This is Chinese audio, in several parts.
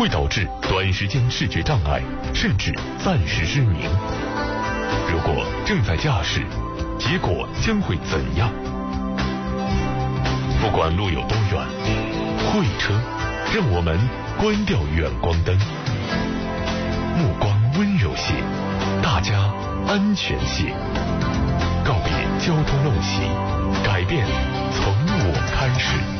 会导致短时间视觉障碍，甚至暂时失明。如果正在驾驶，结果将会怎样？不管路有多远，会车让我们关掉远光灯，目光温柔些，大家安全些，告别交通陋习，改变从我开始。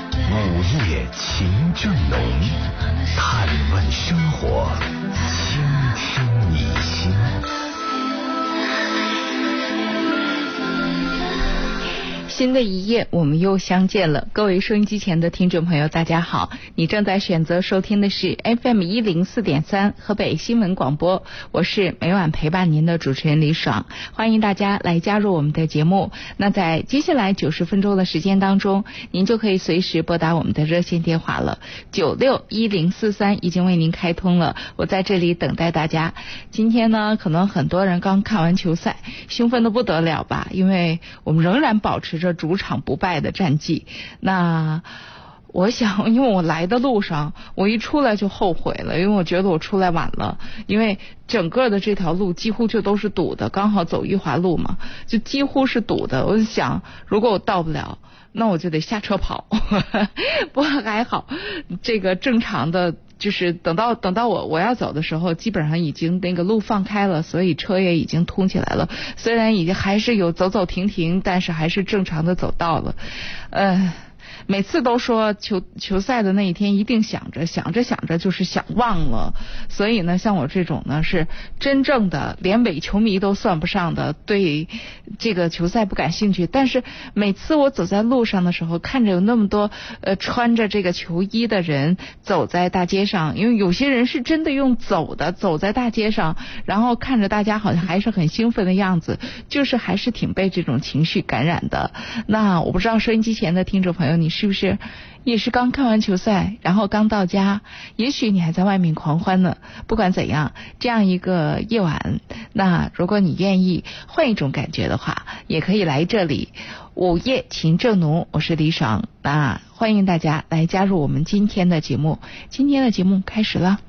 午夜情正浓》，探问生活，倾听新的一页，我们又相见了。各位收音机前的听众朋友，大家好！你正在选择收听的是 FM 一零四点三河北新闻广播，我是每晚陪伴您的主持人李爽，欢迎大家来加入我们的节目。那在接下来九十分钟的时间当中，您就可以随时拨打我们的热线电话了，九六一零四三已经为您开通了，我在这里等待大家。今天呢，可能很多人刚看完球赛，兴奋的不得了吧？因为我们仍然保持着。主场不败的战绩，那我想，因为我来的路上，我一出来就后悔了，因为我觉得我出来晚了，因为整个的这条路几乎就都是堵的，刚好走玉华路嘛，就几乎是堵的。我就想，如果我到不了，那我就得下车跑。不过还好，这个正常的。就是等到等到我我要走的时候，基本上已经那个路放开了，所以车也已经通起来了。虽然已经还是有走走停停，但是还是正常的走到了，呃。每次都说球球赛的那一天一定想着想着想着就是想忘了，所以呢，像我这种呢是真正的连伪球迷都算不上的，对这个球赛不感兴趣。但是每次我走在路上的时候，看着有那么多呃穿着这个球衣的人走在大街上，因为有些人是真的用走的走在大街上，然后看着大家好像还是很兴奋的样子，就是还是挺被这种情绪感染的。那我不知道收音机前的听众朋友你。是是不是也是刚看完球赛，然后刚到家？也许你还在外面狂欢呢。不管怎样，这样一个夜晚，那如果你愿意换一种感觉的话，也可以来这里。午夜情正浓，我是李爽，那欢迎大家来加入我们今天的节目。今天的节目开始了。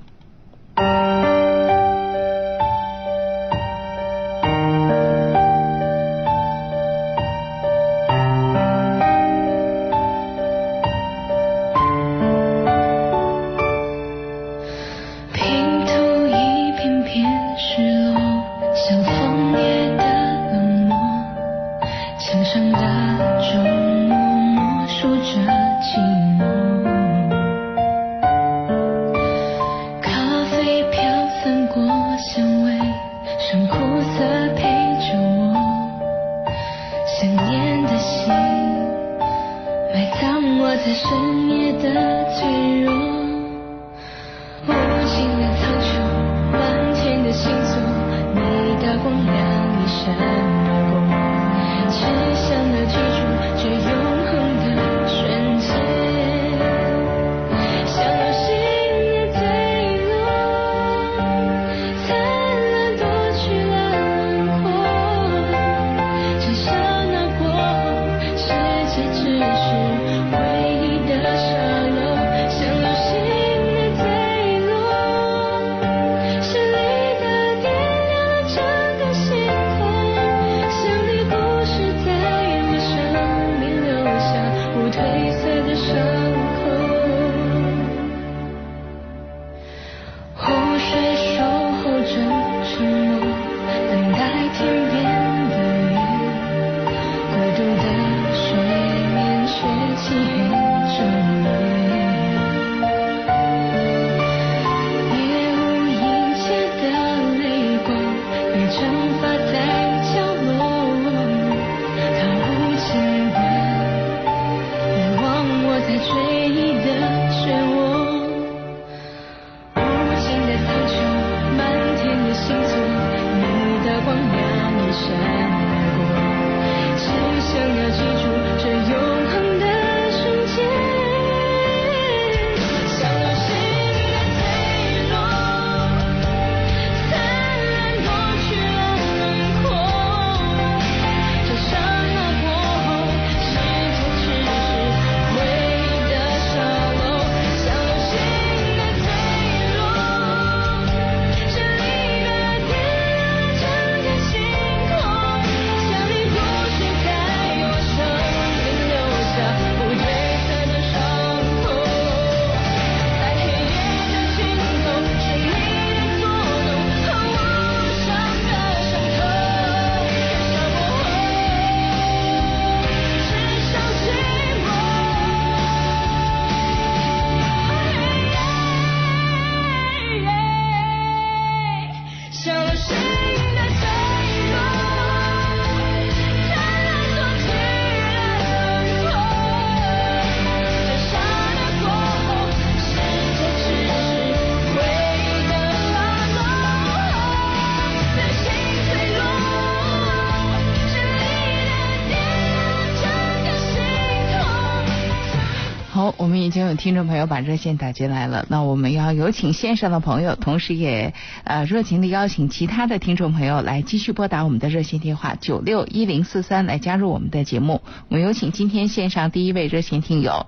已经有听众朋友把热线打进来了，那我们要有请线上的朋友，同时也呃热情的邀请其他的听众朋友来继续拨打我们的热线电话九六一零四三来加入我们的节目。我们有请今天线上第一位热线听友，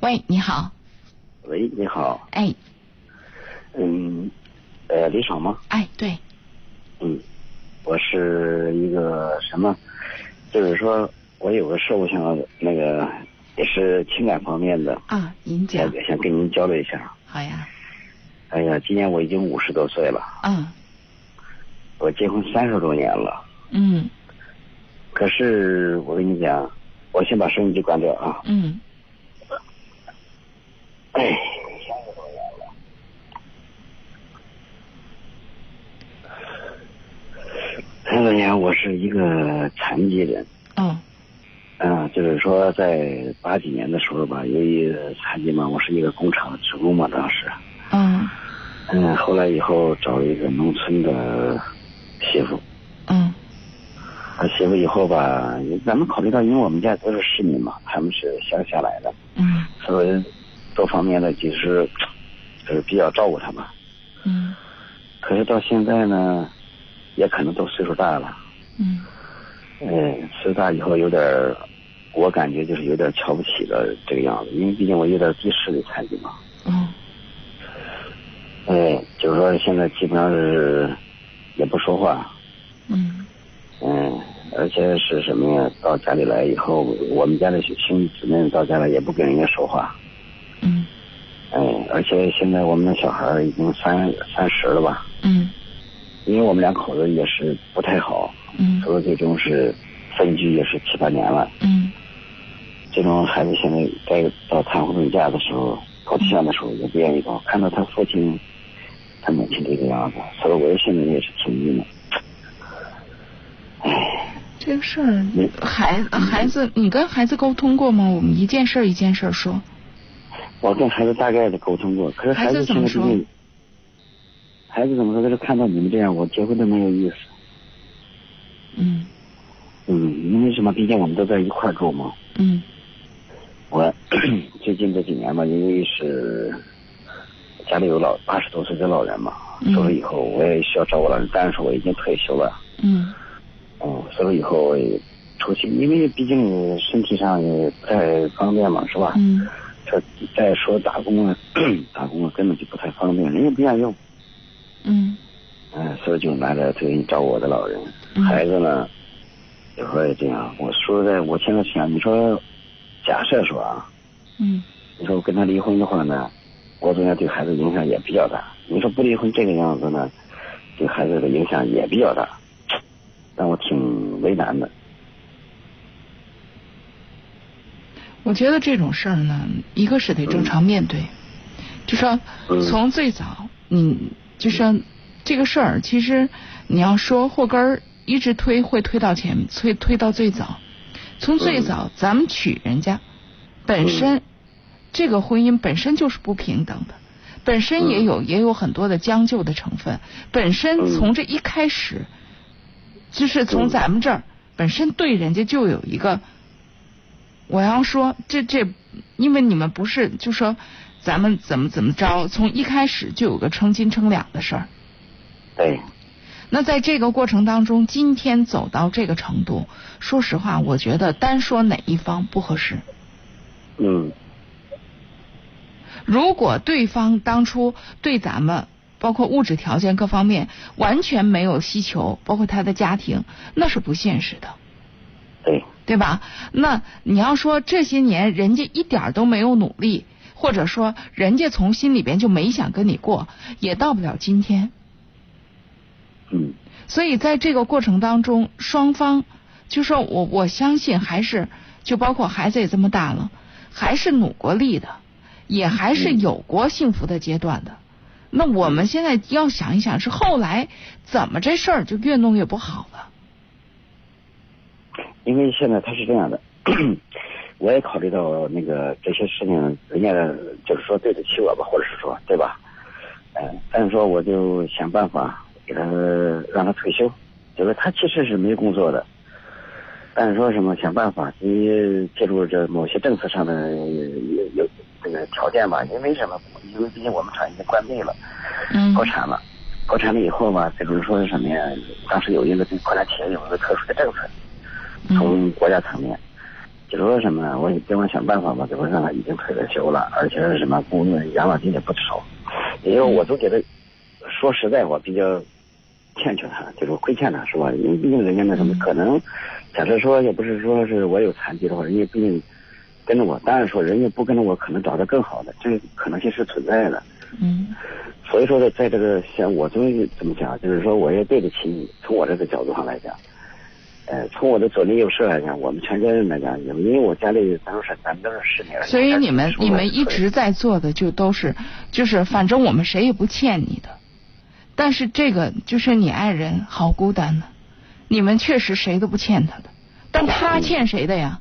喂，你好，喂，你好，哎，嗯，呃，李爽吗？哎，对，嗯，我是一个什么，就是说我有个事，我想那个也是情感方面的，啊，您讲想，跟您交流一下。好呀，哎呀，今年我已经五十多岁了，嗯。我结婚三十多年了，嗯。可是我跟你讲，我先把收音机关掉啊。嗯。哎，三十多年了。三十多年，我是一个残疾人。哦嗯，就是说在八几年的时候吧，由于残疾嘛，我是一个工厂的职工嘛，当时，嗯嗯，后来以后找了一个农村的媳妇，嗯。他，媳妇以后吧，咱们考虑到，因为我们家都是市民嘛，他们是乡下来的，嗯。所以多方面的就是，就是比较照顾他们。嗯。可是到现在呢，也可能都岁数大了，嗯嗯，岁数大以后有点儿，我感觉就是有点瞧不起了这个样子，因为毕竟我有点低视力残疾嘛。嗯。哎，就是说现在基本上是也不说话，嗯。嗯，而且是什么呀？到家里来以后，我们家的兄弟姊妹到家来也不跟人家说话，嗯。哎，而且现在我们的小孩儿已经三三十了吧，嗯因为我们两口子也是不太好，嗯所以最终是分居也是七八年了。嗯最终孩子现在该到谈婚论嫁的时候，搞对象的时候也不愿意搞，看到他父亲、他母亲这个样子，所以我现在也是挺郁闷。唉，这个事儿，孩孩子，你跟孩子沟通过吗？我们一件事儿一件事儿说。我跟孩子大概的沟通过，可是孩子怎么竟，孩子怎么说？他是看到你们这样，我结婚都没有意思。嗯嗯，因为什么？毕竟我们都在一块住嘛。嗯我 最近这几年吧，因为是家里有老八十多岁的老人嘛，嗯走了以后我也需要照顾老人，但是我已经退休了，嗯哦，所以以后我也出去，因为毕竟身体上也不太方便嘛，是吧？嗯这再说打工啊，打工啊根本就不太方便，人家不愿意用，嗯嗯，所以就拿着这个照顾我的老人，嗯孩子呢，有时候也这样。我说实在，我现在想，你说，假设说啊，嗯你说我跟他离婚的话呢，我总要对孩子影响也比较大。你说不离婚这个样子呢，对孩子的影响也比较大，让我挺为难的。我觉得这种事儿呢，一个是得正常面对，就说嗯从最早，你就说这个事儿，其实你要说祸根儿一直推，会推到前，推推到最早。从最早咱们娶人家，本身这个婚姻本身就是不平等的，本身也有也有很多的将就的成分，本身从这一开始，就是从咱们这儿本身对人家就有一个。我要说，这这，因为你们不是就说咱们怎么怎么着，从一开始就有个称斤称两的事儿。对，那在这个过程当中，今天走到这个程度，说实话，我觉得单说哪一方不合适。嗯如果对方当初对咱们包括物质条件各方面完全没有需求，包括他的家庭，那是不现实的。对，对吧？那你要说这些年人家一点都没有努力，或者说人家从心里边就没想跟你过，也到不了今天。嗯所以在这个过程当中，双方就说我我相信还是就包括孩子也这么大了，还是努过力的，也还是有过幸福的阶段的。那我们现在要想一想，是后来怎么这事儿就越弄越不好了？因为现在他是这样的，我也考虑到那个这些事情，人家就是说对得起我吧，或者是说对吧？嗯、但是说我就想办法给他让他退休，就是他其实是没工作的，但是说什么想办法，你借助这某些政策上的有有这个条件吧，因为什么？因为毕竟我们厂已经关闭了，嗯破产了，破产了以后吧，这就是说是什么呀？当时有一个对困难企业有一个特殊的政策，嗯从国家层面，就是说什么呢？我也跟我想办法吧，就是让他已经退了休了，而且是什么工资养老金也不少，因为我都觉得，说实在我比较欠缺他，就是亏欠他，是吧？因为毕竟人家那什么，可能假设说要不是说是我有残疾的话，人家毕竟跟着我，当然说人家不跟着我，可能找到更好的，这个可能性是存在的。嗯所以说呢，在这个像我终于怎么讲，就是说我也对得起你。从我这个角度上来讲，呃，从我的左邻右舍来讲，我们全家人来讲，因为我家里咱都是咱们都是十年。所以你们你们一直在做的就都是就是反正我们谁也不欠你的，但是这个就是你爱人好孤单呢，你们确实谁都不欠他的，但他欠谁的呀？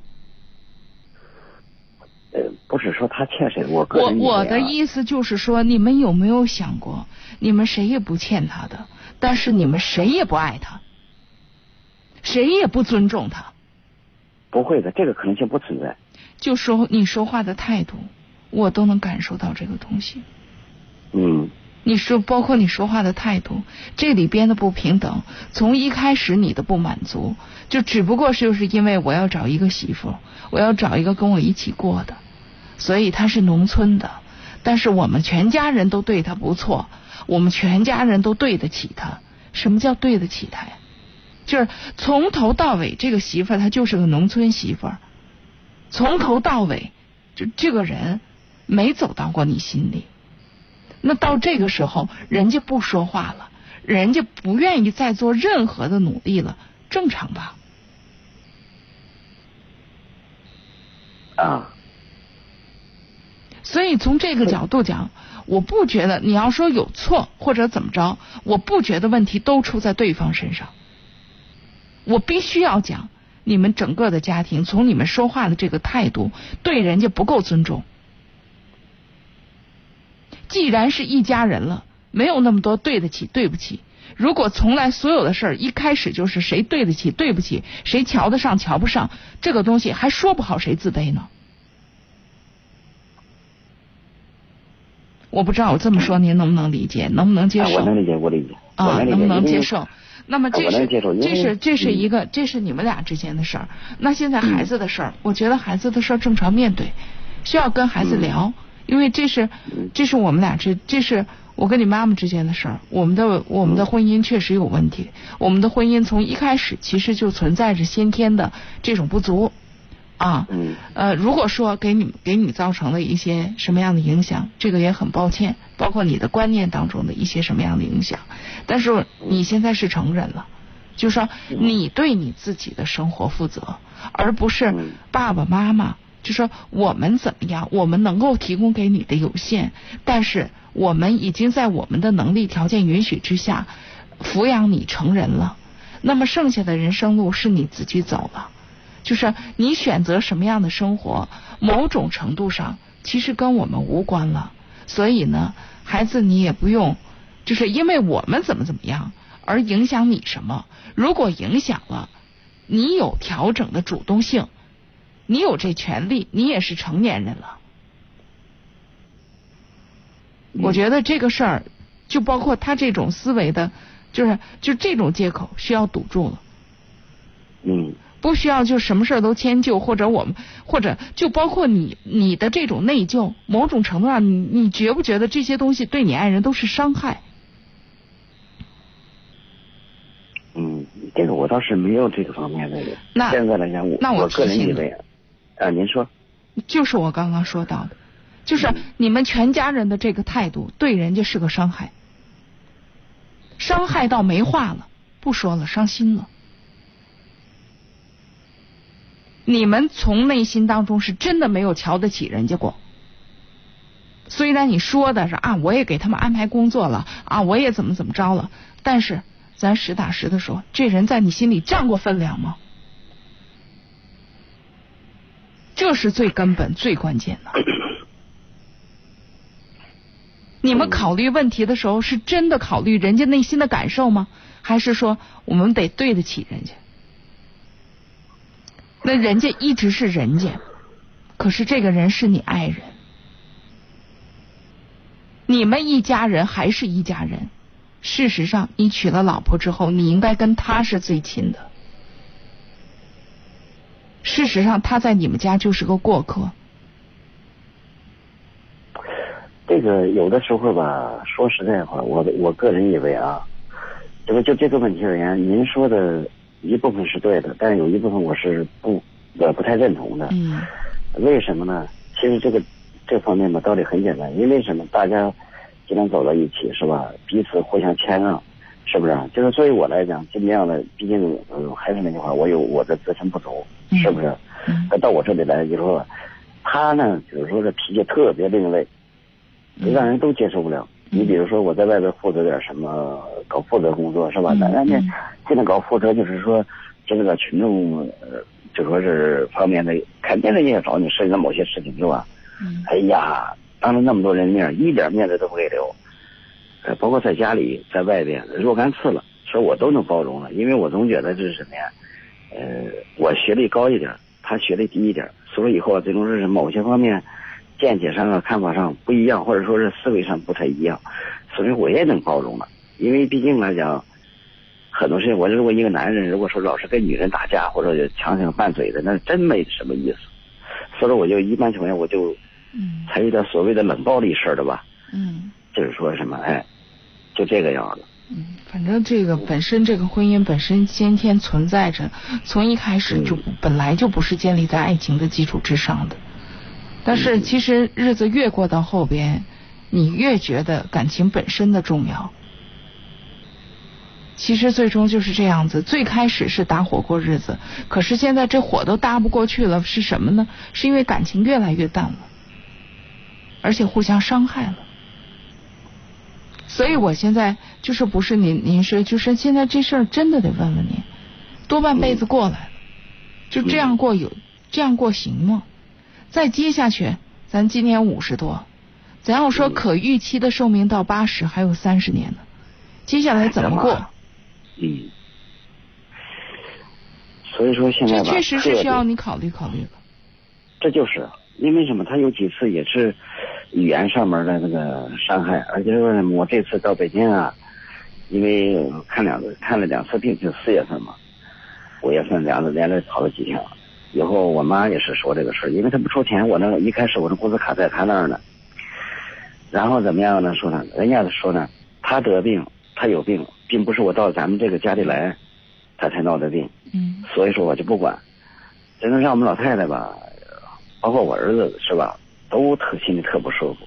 呃，不是说他欠谁，我个我我的意思就是说，你们有没有想过，你们谁也不欠他的，但是你们谁也不爱他，谁也不尊重他，不会的，这个可能性不存在。就说你说话的态度，我都能感受到这个东西。嗯你说，包括你说话的态度，这里边的不平等，从一开始你的不满足，就只不过是就是因为我要找一个媳妇，我要找一个跟我一起过的，所以他是农村的，但是我们全家人都对他不错，我们全家人都对得起他。什么叫对得起他呀？就是从头到尾，这个媳妇儿她就是个农村媳妇儿，从头到尾，就这个人没走到过你心里。那到这个时候，人家不说话了，人家不愿意再做任何的努力了，正常吧？啊，所以从这个角度讲，我不觉得你要说有错或者怎么着，我不觉得问题都出在对方身上。我必须要讲，你们整个的家庭从你们说话的这个态度，对人家不够尊重。既然是一家人了，没有那么多对得起、对不起。如果从来所有的事儿一开始就是谁对得起、对不起，谁瞧得上、瞧不上，这个东西还说不好谁自卑呢。我不知道我这么说您能不能理解，能不能接受？啊我能理解，我理解，啊。能不能接受？那么这是这是这是嗯。一个这是你们俩之间的事儿。那现在孩子的事儿，我觉得孩子的事儿正常面对，需要跟孩子聊，因为这是嗯。这是我们俩之这是我跟你妈妈之间的事儿。我们的我们的婚姻确实有问题，我们的婚姻从一开始其实就存在着先天的这种不足啊。嗯呃，如果说给你给你造成了一些什么样的影响，这个也很抱歉，包括你的观念当中的一些什么样的影响。但是你现在是成人了，就说你对你自己的生活负责，而不是嗯爸爸妈妈。就说我们怎么样，我们能够提供给你的有限，但是我们已经在我们的能力条件允许之下抚养你成人了。那么剩下的人生路是你自己走了。就是你选择什么样的生活，某种程度上其实跟我们无关了。所以呢，孩子你也不用，就是因为我们怎么怎么样而影响你什么。如果影响了，你有调整的主动性，你有这权利，你也是成年人了。我觉得这个事儿，就包括他这种思维的，就是就这种借口需要堵住了。嗯不需要就什么事儿都迁就，或者我们，或者就包括你你的这种内疚，某种程度上，你你觉不觉得这些东西对你爱人都是伤害？嗯，这个我倒是没有这个方面的。那现在来讲，我那我我个人提醒你认为，啊，您说，就是我刚刚说到的，就是嗯你们全家人的这个态度对人家是个伤害，伤害到没话了，不说了，伤心了。你们从内心当中是真的没有瞧得起人家过。虽然你说的是啊，我也给他们安排工作了啊，我也怎么怎么着了，但是咱实打实的说，这人在你心里占过分量吗？这是最根本、最关键的。你们考虑问题的时候，是真的考虑人家内心的感受吗？还是说我们得对得起人家？那人家一直是人家，可是这个人是你爱人，你们一家人还是一家人。事实上，你娶了老婆之后，你应该跟他是最亲的。事实上，他在你们家就是个过客。这个有的时候吧，说实在话，我我个人以为啊，这个就这个问题而言，您说的一部分是对的，但是有一部分我是不呃不太认同的。嗯。为什么呢？其实这个这方面吧，道理很简单，因为什么？大家既然走到一起，是吧？彼此互相谦让，是不是？就是作为我来讲，尽量的，毕竟呃，还是那句话，我有我的自身不足，是不是？那到我这里来，就说他呢，就是说这脾气特别另类，让人都接受不了。你比如说，我在外边负责点什么，搞负责工作，是吧？那人家现在搞负责，就是说，这个群众呃。就说是方面的，肯定人家也找你涉及到某些事情是吧？嗯。哎呀，当着那么多人面，一点面子都不给留。呃，包括在家里，在外边，若干次了，说我都能包容了，因为我总觉得这是什么呀？呃，我学历高一点，他学历低一点，所以说以后啊最终是某些方面见解上啊、看法上不一样，或者说是思维上不太一样，所以我也能包容了，因为毕竟来讲。很多事情，我如果一个男人如果说老是跟女人打架或者强行拌嘴的，那真没什么意思。所以说，我就一般情况下我就嗯采取点所谓的冷暴力式的吧。嗯。就是说什么，哎，就这个样子。嗯，反正这个本身这个婚姻本身先天存在着，从一开始就本来就不是建立在爱情的基础之上的。但是其实日子越过到后边，你越觉得感情本身的重要。其实最终就是这样子，最开始是搭伙过日子，可是现在这火都搭不过去了，是什么呢？是因为感情越来越淡了，而且互相伤害了。所以我现在就是不是您您说，就是现在这事儿真的得问问您，多半辈子过来了，就这样过有这样过行吗？再接下去，咱今年五十多，咱要说可预期的寿命到八十，还有三十年呢，接下来怎么过？嗯，所以说现在吧，这确实是需要你考虑考虑的。这就是因为什么？他有几次也是语言上面的那个伤害，而且说我这次到北京啊，因为看两次看了两次病，就四月份嘛，五月份两次连着跑了几天了。以后我妈也是说这个事因为她不出钱，我那一开始我的工资卡在她那儿呢。然后怎么样呢？说呢，人家说呢，她得病，她有病。并不是我到咱们这个家里来，她才闹的病。嗯。所以说我就不管，真的让我们老太太吧，包括我儿子是吧，都特心里特不舒服。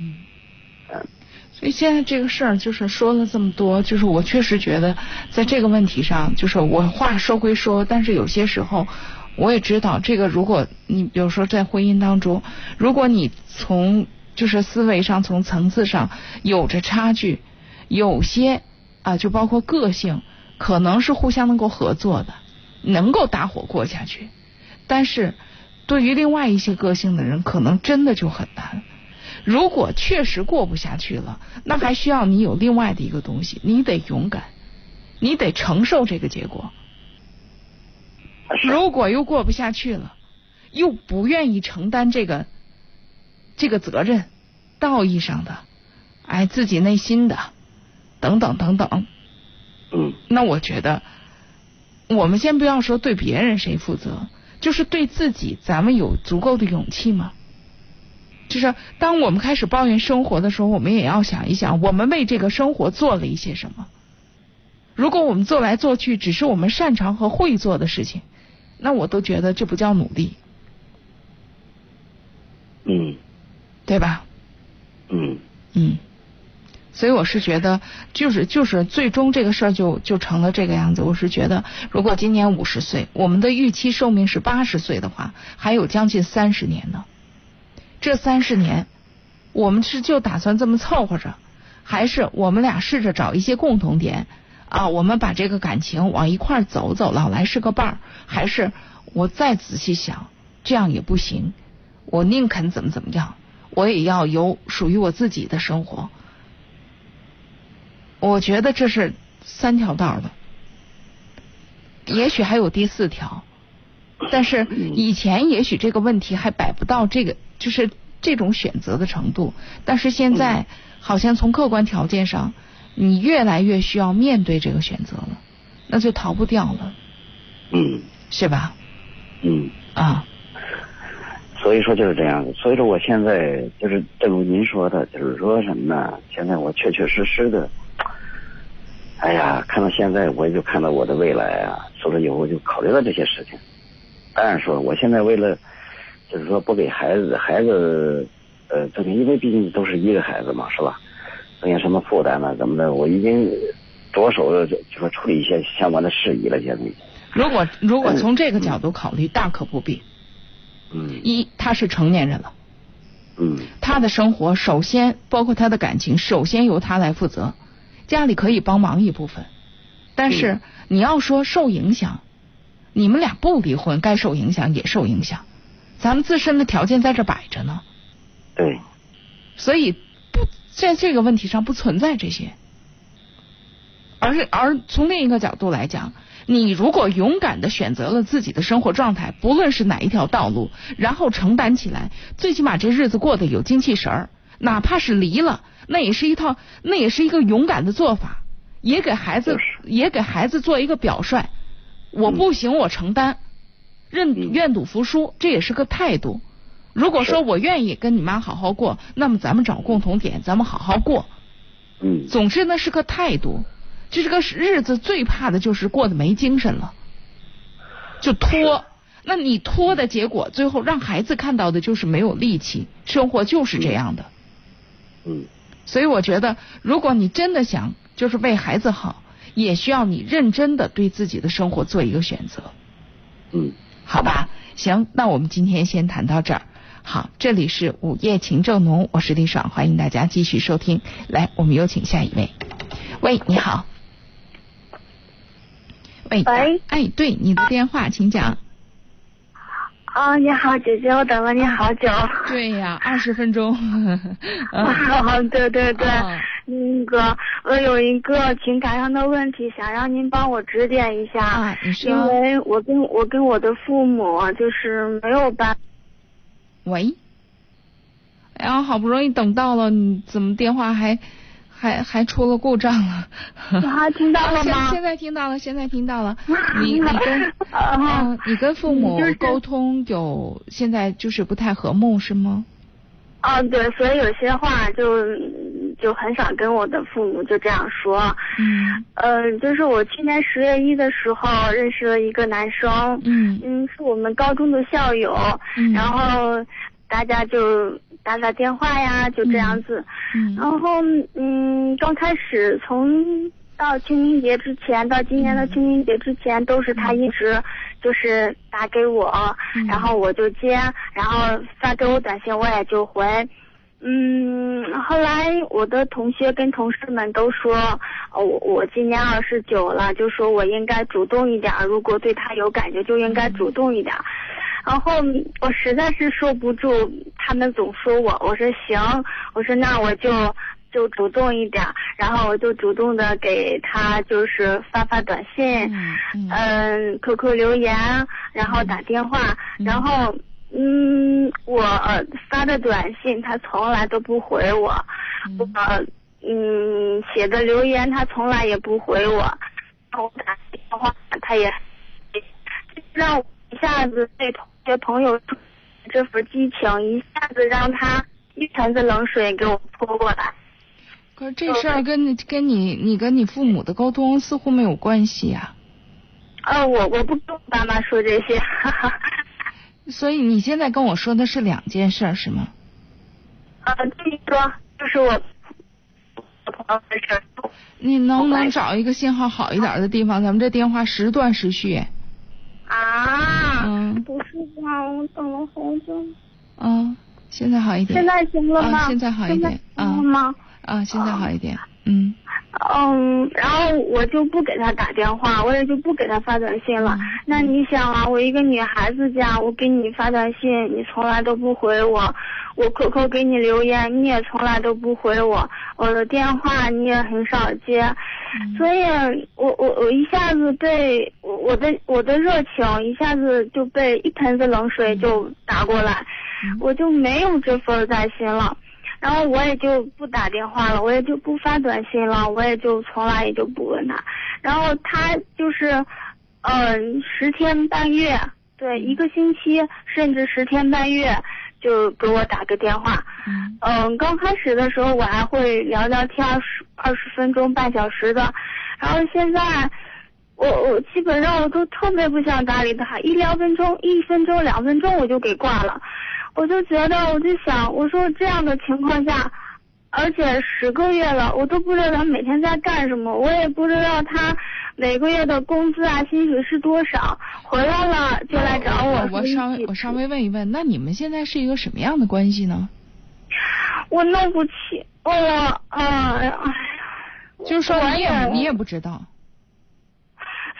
嗯。嗯。所以现在这个事儿就是说了这么多，就是我确实觉得在这个问题上，就是我话说归说，但是有些时候我也知道，这个如果你比如说在婚姻当中，如果你从就是思维上、从层次上有着差距。有些啊，就包括个性，可能是互相能够合作的，能够搭伙过下去。但是，对于另外一些个性的人，可能真的就很难。如果确实过不下去了，那还需要你有另外的一个东西，你得勇敢，你得承受这个结果。如果又过不下去了，又不愿意承担这个这个责任，道义上的，哎，自己内心的。等等等等，嗯，那我觉得，我们先不要说对别人谁负责，就是对自己，咱们有足够的勇气吗？就是当我们开始抱怨生活的时候，我们也要想一想，我们为这个生活做了一些什么。如果我们做来做去只是我们擅长和会做的事情，那我都觉得这不叫努力。嗯，对吧？嗯嗯。所以我是觉得，就是就是最终这个事儿就就成了这个样子。我是觉得，如果今年五十岁，我们的预期寿命是八十岁的话，还有将近三十年呢。这三十年，我们是就打算这么凑合着，还是我们俩试着找一些共同点啊？我们把这个感情往一块走走，老来是个伴儿，还是我再仔细想，这样也不行。我宁肯怎么怎么样，我也要有属于我自己的生活。我觉得这是三条道的，也许还有第四条，但是以前也许这个问题还摆不到这个，就是这种选择的程度。但是现在好像从客观条件上，你越来越需要面对这个选择了，那就逃不掉了，嗯是吧？嗯，啊，所以说就是这样子。所以说我现在就是正如您说的，就是说什么呢？现在我确确实实的，哎呀，看到现在我也就看到我的未来啊，所以说以后就考虑到这些事情。当然说，我现在为了就是说不给孩子孩子呃这个，因为毕竟都是一个孩子嘛，是吧？增加什么负担呢？怎么的？我已经着手就就说处理一些相关的事宜了，现在。如果如果从这个角度考虑，大可不必。嗯一，他是成年人了，嗯他的生活首先包括他的感情，首先由他来负责，家里可以帮忙一部分，但是嗯你要说受影响，你们俩不离婚，该受影响也受影响，咱们自身的条件在这摆着呢，对，所以不在这个问题上不存在这些，而是而从另一个角度来讲，你如果勇敢的选择了自己的生活状态，不论是哪一条道路，然后承担起来，最起码这日子过得有精气神儿，哪怕是离了，那也是一套，那也是一个勇敢的做法，也给孩子就是也给孩子做一个表率，我不行，我承担，认嗯。愿赌服输，这也是个态度。如果说我愿意跟你妈好好过，那么咱们找共同点，咱们好好过。嗯。总之呢是个态度，就这个日子最怕的就是过得没精神了，就拖。那你拖的结果，最后让孩子看到的就是没有力气，生活就是这样的。嗯。所以我觉得，如果你真的想就是为孩子好，也需要你认真的对自己的生活做一个选择，嗯，好吧？行，那我们今天先谈到这儿。好，这里是午夜情正浓，我是李爽，欢迎大家继续收听。来，我们有请下一位。喂，你好。喂，喂哎，对，你的电话，请讲。哦，你好，姐姐，我等了你好久。对呀，二十分钟。嗯 哦，对对对，哦那个我有一个情感上的问题，想让您帮我指点一下。啊。因为我跟我跟我的父母就是没有办，喂，哎后，好不容易等到了，你怎么电话还还还出了故障了？啊听到了 现吗现在听到了，现在听到了。你你跟 啊嗯，你跟父母沟通有现在就是不太和睦是吗？啊对，所以有些话就就很少跟我的父母就这样说。嗯呃，就是我去年十月一的时候认识了一个男生，嗯嗯，是我们高中的校友，嗯然后大家就打打电话呀，就这样子。嗯然后嗯，刚开始从到清明节之前，到今年的清明节之前，都是他一直就是打给我，嗯然后我就接，然后发给我短信我也就回。嗯，后来我的同学跟同事们都说，呃我我今年二十九了，就说我应该主动一点，如果对他有感觉就应该主动一点。然后我实在是受不住，他们总说我，我说行，我说那我就就主动一点，然后我就主动的给他就是发发短信，嗯，QQ 留言，然后打电话，嗯然后嗯，我呃发的短信他从来都不回我，我嗯写的留言他从来也不回我，我打电话他也，让我一下子对同学朋友这份激情，一下子让他一盆子冷水给我泼过来。可是这事儿跟你跟你你跟你父母的沟通似乎没有关系呀、呃，我我不跟我爸妈说这些。所以你现在跟我说的是两件事儿是吗？呃，第一个就是我朋友的事儿。你能不能找一个信号好一点的地方？咱们这电话时断时续。啊，嗯不是吧，我等了好久。嗯，现在好一点。现在行了吗？啊现在好一点行了吗？啊，现在好一点。嗯嗯，然后我就不给他打电话，我也就不给他发短信了。嗯那你想啊，我一个女孩子家，我给你发短信，你从来都不回我；我 QQ 给你留言，你也从来都不回我；我的电话你也很少接。嗯所以我我我一下子被我我的我的热情一下子就被一盆子冷水就打过来，我就没有这份在心了。然后我也就不打电话了，我也就不发短信了，我也就从来也就不问他。然后他就是，嗯，十天半月，对，一个星期甚至十天半月就给我打个电话。嗯，刚开始的时候我还会聊聊天，十二十分钟半小时的。然后现在，我我基本上我都特别不想搭理他，一两分钟，一分钟两分钟我就给挂了。我就觉得，我就想，我说这样的情况下，而且十个月了，我都不知道他每天在干什么，我也不知道他每个月的工资啊、薪水是多少，回来了就来找我。我稍微我稍微问一问，那你们现在是一个什么样的关系呢？我弄不起，我哎呀，就是说你也你也不知道，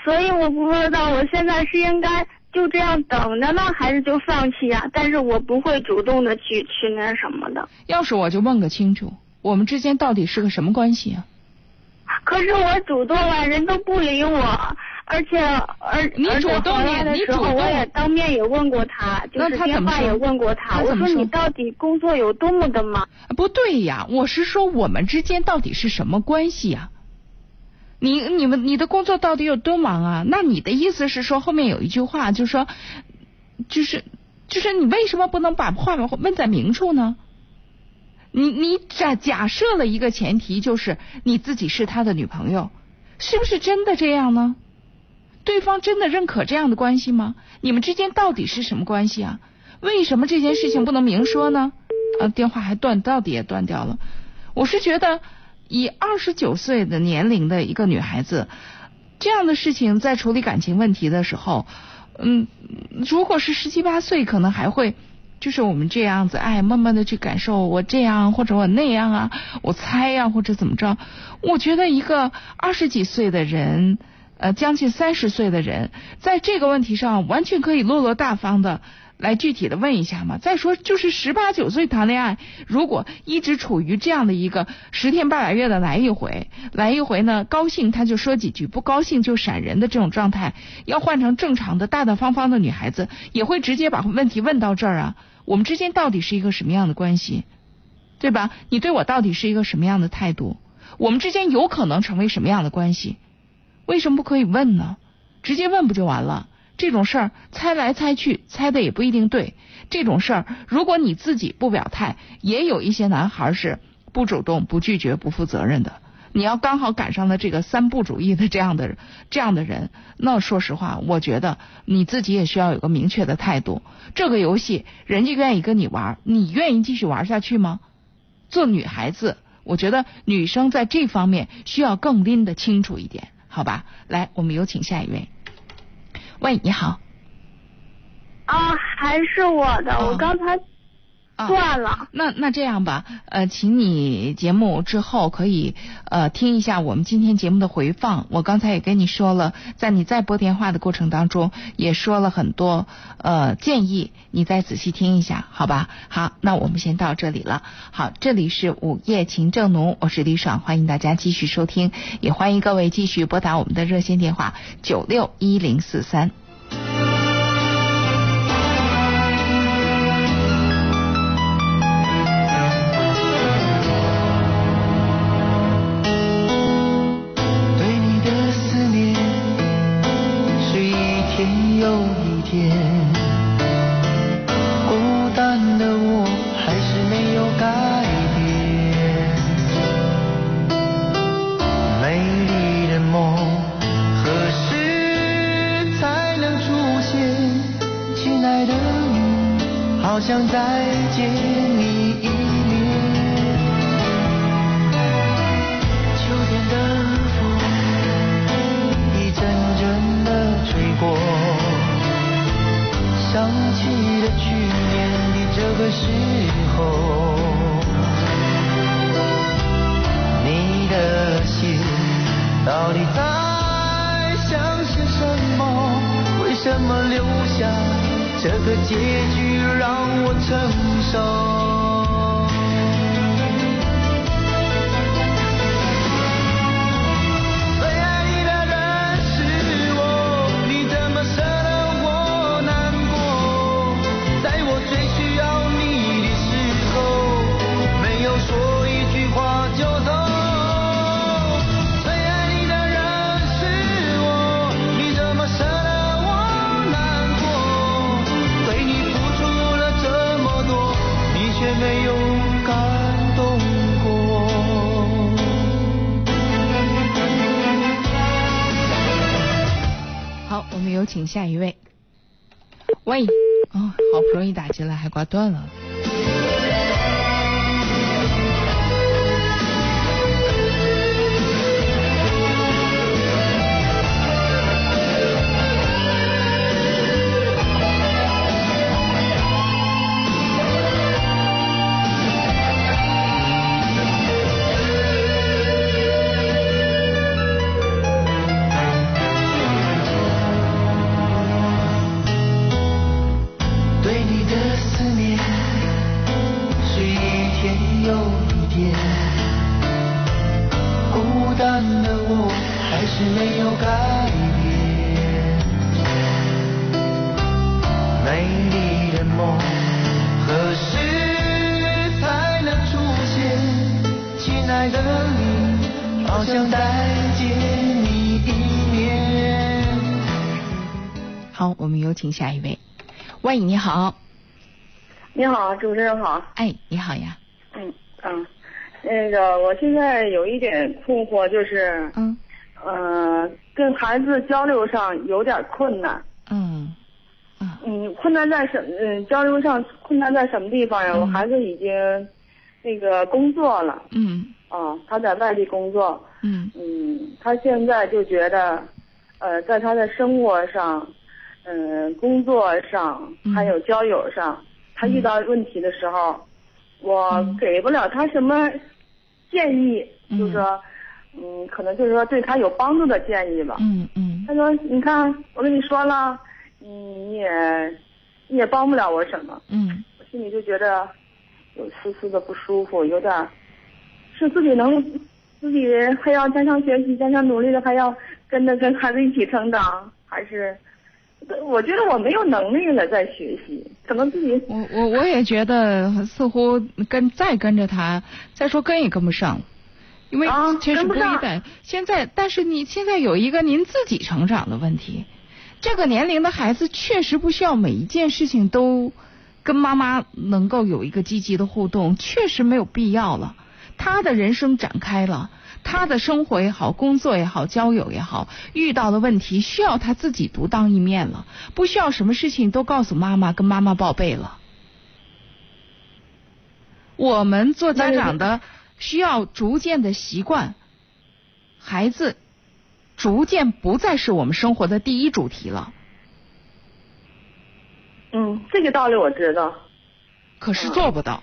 所以我不知道我现在是应该。就这样等着呢，还是就放弃啊？但是我不会主动的去去那什么的。要是我就问个清楚，我们之间到底是个什么关系啊？可是我主动了，人都不理我，而且而你主动的时候，我也当面也问过他，就是电话也问过他。我说你到底工作有多么的忙？不对呀，我是说我们之间到底是什么关系呀？你你们你的工作到底有多忙啊？那你的意思是说后面有一句话，就是说，就是就是你为什么不能把话问在明处呢？你你假假设了一个前提，就是你自己是他的女朋友，是不是真的这样呢？对方真的认可这样的关系吗？你们之间到底是什么关系啊？为什么这件事情不能明说呢？啊，电话还断，到底也断掉了。我是觉得。以二十九岁的年龄的一个女孩子，这样的事情在处理感情问题的时候，嗯，如果是十七八岁，可能还会就是我们这样子，哎，慢慢的去感受我这样或者我那样啊，我猜呀或者怎么着。我觉得一个二十几岁的人，呃，将近三十岁的人，在这个问题上完全可以落落大方的。来具体的问一下嘛。再说，就是十八九岁谈恋爱，如果一直处于这样的一个十天半拉月的来一回，来一回呢，高兴他就说几句，不高兴就闪人的这种状态，要换成正常的大大方方的女孩子，也会直接把问题问到这儿啊。我们之间到底是一个什么样的关系，对吧？你对我到底是一个什么样的态度？我们之间有可能成为什么样的关系？为什么不可以问呢？直接问不就完了？这种事儿猜来猜去，猜的也不一定对。这种事儿，如果你自己不表态，也有一些男孩是不主动、不拒绝、不负责任的。你要刚好赶上了这个三不主义的这样的这样的人，那说实话，我觉得你自己也需要有个明确的态度。这个游戏，人家愿意跟你玩，你愿意继续玩下去吗？做女孩子，我觉得女生在这方面需要更拎得清楚一点，好吧？来，我们有请下一位。喂，你好。啊，还是我的，我刚才断了。那那这样吧，呃，请你节目之后可以呃听一下我们今天节目的回放。我刚才也跟你说了，在你在拨电话的过程当中，也说了很多呃建议，你再仔细听一下，好吧？好，那我们先到这里了。好，这里是午夜情正浓，我是李爽，欢迎大家继续收听，也欢迎各位继续拨打我们的热线电话九六一零四三。下一位。喂，哦，好不容易打进来，还挂断了。好想再见你一面。好，我们有请下一位。喂，你好，你好，主持人好。哎，你好呀，嗯嗯，那个我现在有一点困惑，就是嗯呃，跟孩子交流上有点困难。嗯嗯嗯，困难在什嗯交流上困难在什么地方呀？嗯我孩子已经那个工作了嗯哦，他在外地工作。嗯。嗯，他现在就觉得，呃，在他的生活上，嗯、工作上嗯。还有交友上，他遇到问题的时候，我嗯给不了他什么建议，嗯。就是说，嗯，可能就是说对他有帮助的建议吧。嗯嗯。他说：“你看，我跟你说了，你你也你也帮不了我什么。”嗯。我心里就觉得有丝丝的不舒服，有点是自己能自己还要加强学习、加强努力的，还要跟着跟孩子一起成长，还是我觉得我没有能力了在学习，可能自己我我我也觉得似乎跟再跟着他，再说跟也跟不上，因为啊确实跟不一般。现在，但是你现在有一个您自己成长的问题，这个年龄的孩子确实不需要每一件事情都跟妈妈能够有一个积极的互动，确实没有必要了。他的人生展开了。他的生活也好，工作也好，交友也好，遇到的问题需要他自己独当一面了，不需要什么事情都告诉妈妈，跟妈妈报备了。我们做家长的需要逐渐的习惯，孩子逐渐不再是我们生活的第一主题了。嗯，这个道理我知道，可是做不到。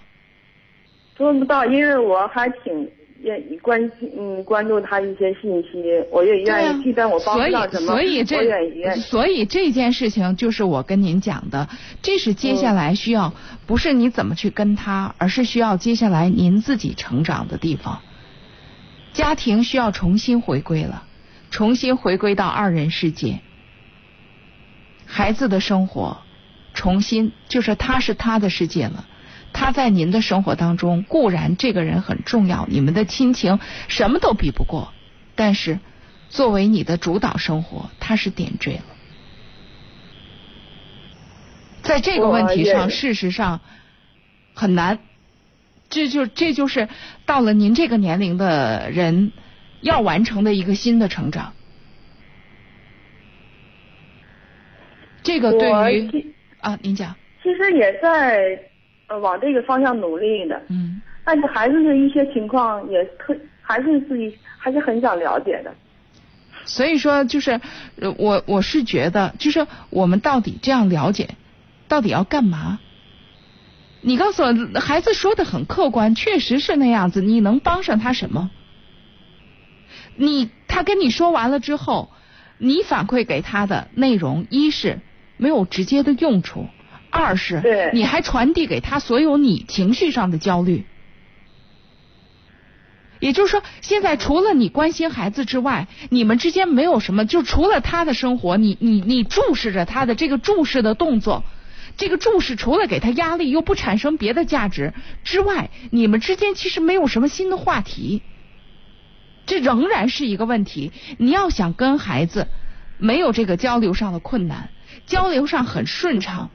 做不到，因为我还挺愿意关心嗯关注他一些信息，我也愿意，即便我不到什么，所以这我愿意愿意。所以这件事情就是我跟您讲的，这是接下来需要、不是你怎么去跟他，而是需要接下来您自己成长的地方。家庭需要重新回归了，重新回归到二人世界。孩子的生活，重新就是他是他的世界了。他在您的生活当中，固然这个人很重要，你们的亲情什么都比不过，但是作为你的主导生活，他是点缀了。在这个问题上，事实上很难。这就这就是到了您这个年龄的人要完成的一个新的成长。这个对于啊，您讲，其实也在呃往这个方向努力的，嗯。但是孩子的一些情况也特还是自己还是很想了解的。所以说，就是呃我我是觉得，就是我们到底这样了解，到底要干嘛？你告诉我，孩子说的很客观，确实是那样子，你能帮上他什么？你他跟你说完了之后，你反馈给他的内容，一是没有直接的用处，二是你还传递给他所有你情绪上的焦虑。也就是说，现在除了你关心孩子之外，你们之间没有什么，就除了他的生活，你你你注视着他的这个注视的动作，这个注视除了给他压力，又不产生别的价值之外，你们之间其实没有什么新的话题，这仍然是一个问题。你要想跟孩子没有这个交流上的困难，交流上很顺畅，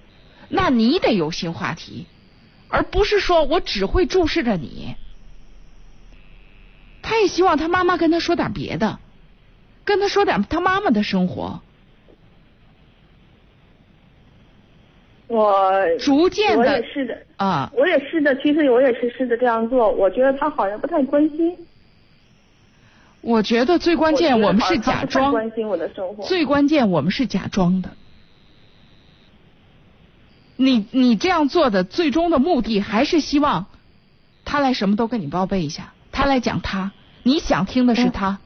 那你得有新话题，而不是说我只会注视着你。他也希望他妈妈跟他说点别的，跟他说点他妈妈的生活。我逐渐我的也是的，啊，我也试着，其实我也是试着这样做，我觉得他好像不太关心。我觉得最关键我们是假装，关心我的生活。最关键我们是假装的。你你这样做的最终的目的还是希望他来什么都跟你报备一下，他来讲他，你想听的是嗯他。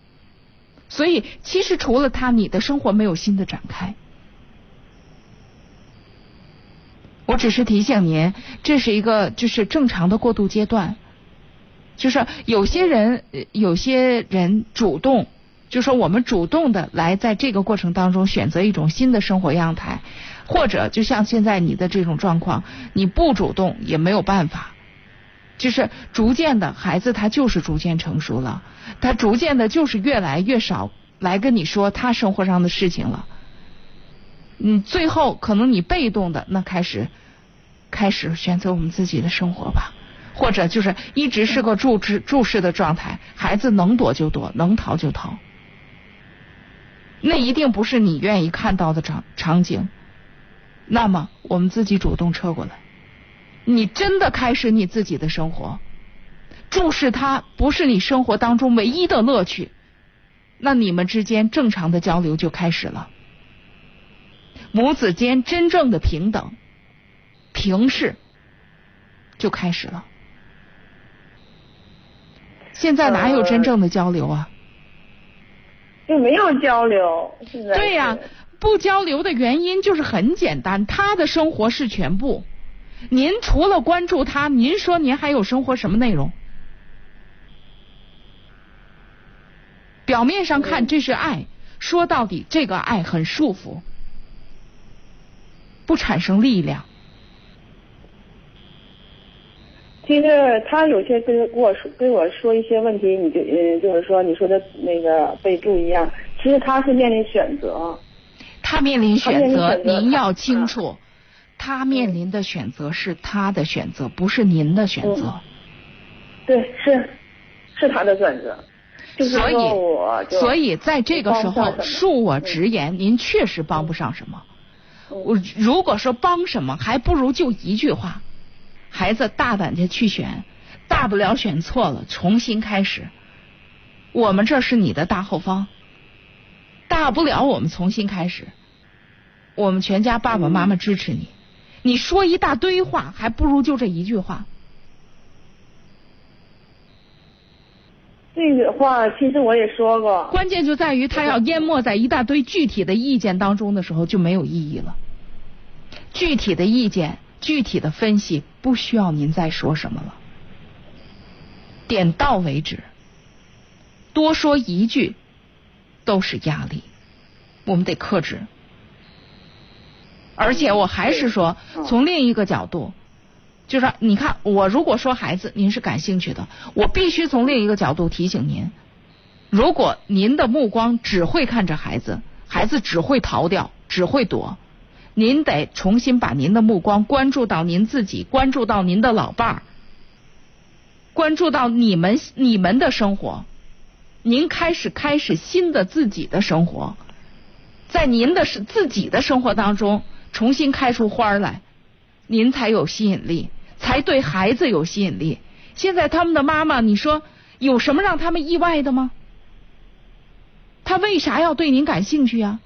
所以其实除了他，你的生活没有新的展开。我只是提醒您，这是一个就是正常的过渡阶段。就是有些人，呃有些人主动，就说我们主动的来在这个过程当中选择一种新的生活样态，或者就像现在你的这种状况，你不主动也没有办法。就是逐渐的，孩子他就是逐渐成熟了，他逐渐的就是越来越少来跟你说他生活上的事情了。嗯，最后可能你被动的那开始开始选择我们自己的生活吧，或者就是一直是个注视注视的状态，孩子能躲就躲，能逃就逃。那一定不是你愿意看到的场场景。那么我们自己主动撤过来，你真的开始你自己的生活，注视他不是你生活当中唯一的乐趣，那你们之间正常的交流就开始了。母子间真正的平等、平视就开始了。现在哪有真正的交流啊？就没有交流。现在对呀、是不交流的原因就是很简单，他的生活是全部。您除了关注他，您说您还有生活什么内容？表面上看这是爱，说到底这个爱很束缚，不产生力量。其实他有些跟跟我说跟我说一些问题，你就嗯就是说你说的那个备注一样，其实他是面临选择。他面临选择，您要清楚，他面临的选择是他的选择，不是您的选择。嗯对，是是他的选择。就是所以所以在这个时候，恕我直言，您确实帮不上什么。嗯我如果说帮什么，还不如就一句话：孩子大胆的去选，大不了选错了，重新开始。我们这是你的大后方，大不了我们重新开始。我们全家爸爸妈妈支持你。你说一大堆话，还不如就这一句话。这个话，其实我也说过。关键就在于他要淹没在一大堆具体的意见当中的时候，就没有意义了。具体的意见、具体的分析，不需要您再说什么了，点到为止。多说一句都是压力，我们得克制。而且我还是说，从另一个角度，就是你看，我如果说孩子您是感兴趣的，我必须从另一个角度提醒您：如果您的目光只会看着孩子，孩子只会逃掉，只会躲，您得重新把您的目光关注到您自己，关注到您的老伴儿，关注到你们你们的生活，您开始开始新的自己的生活，在您的是自己的生活当中重新开出花儿来，您才有吸引力，才对孩子有吸引力。现在他们的妈妈，你说有什么让他们意外的吗？他为啥要对您感兴趣呀、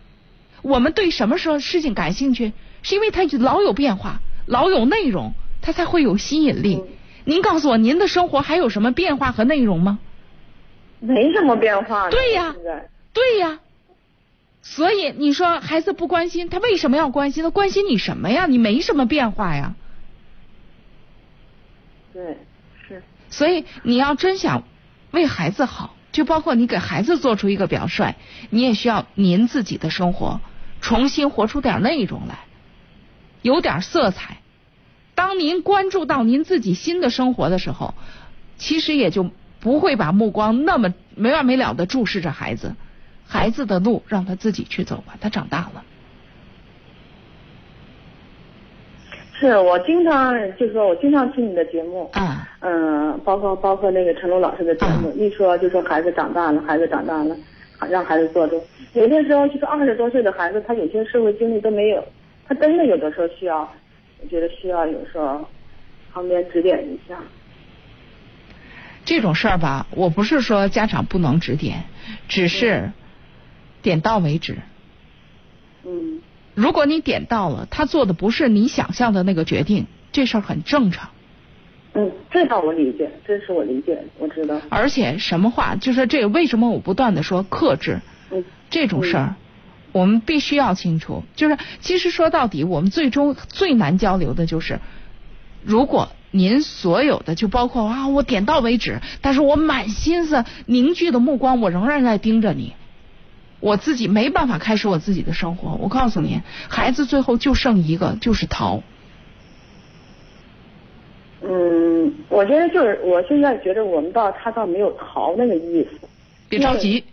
我们对什么时候事情感兴趣？是因为他老有变化，老有内容，他才会有吸引力。您告诉我，您的生活还有什么变化和内容吗？没什么变化。对呀对呀，所以你说孩子不关心，他为什么要关心？他关心你什么呀？你没什么变化呀。对，是。所以你要真想为孩子好，就包括你给孩子做出一个表率，你也需要您自己的生活重新活出点内容来，有点色彩。当您关注到您自己新的生活的时候，其实也就不会把目光那么没完没了的注视着孩子。孩子的路让他自己去走吧，他长大了。是我经常就是说我经常听你的节目，啊，嗯，包括包括那个陈露老师的节目，一说就说孩子长大了，孩子长大了，让孩子做主。有的时候就是二十多岁的孩子，他有些社会经历都没有，他真的有的时候需要我觉得需要有时候旁边指点一下。这种事儿吧，我不是说家长不能指点，只是点到为止。嗯如果你点到了，他做的不是你想象的那个决定，这事儿很正常。嗯，这倒我理解，这是我理解，我知道。而且什么话，就是这个为什么我不断的说克制嗯这种事儿，我们必须要清楚。就是其实说到底，我们最终最难交流的就是，如果您所有的就包括啊，我点到为止，但是我满心思凝聚的目光，我仍然在盯着你。我自己没办法开始我自己的生活。我告诉您，孩子最后就剩一个，就是逃。嗯，我觉得就是我现在觉得我们倒他倒没有逃那个意思。别着急，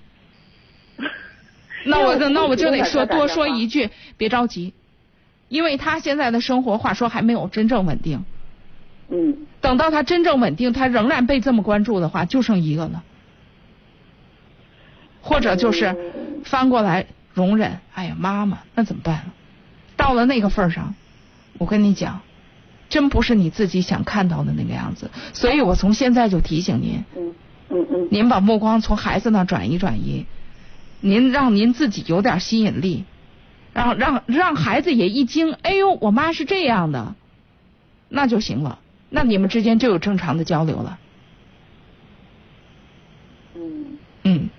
那我那我就得说多说一句，别着急，因为他现在的生活，话说还没有真正稳定。嗯等到他真正稳定，他仍然被这么关注的话，就剩一个了，或者就是翻过来容忍。哎呀，妈妈，那怎么办？到了那个份儿上，我跟你讲，真不是你自己想看到的那个样子。所以我从现在就提醒您，嗯嗯嗯您把目光从孩子那转移转移，您让您自己有点吸引力，让让让孩子也一惊，哎呦，我妈是这样的，那就行了，那你们之间就有正常的交流了，嗯。嗯，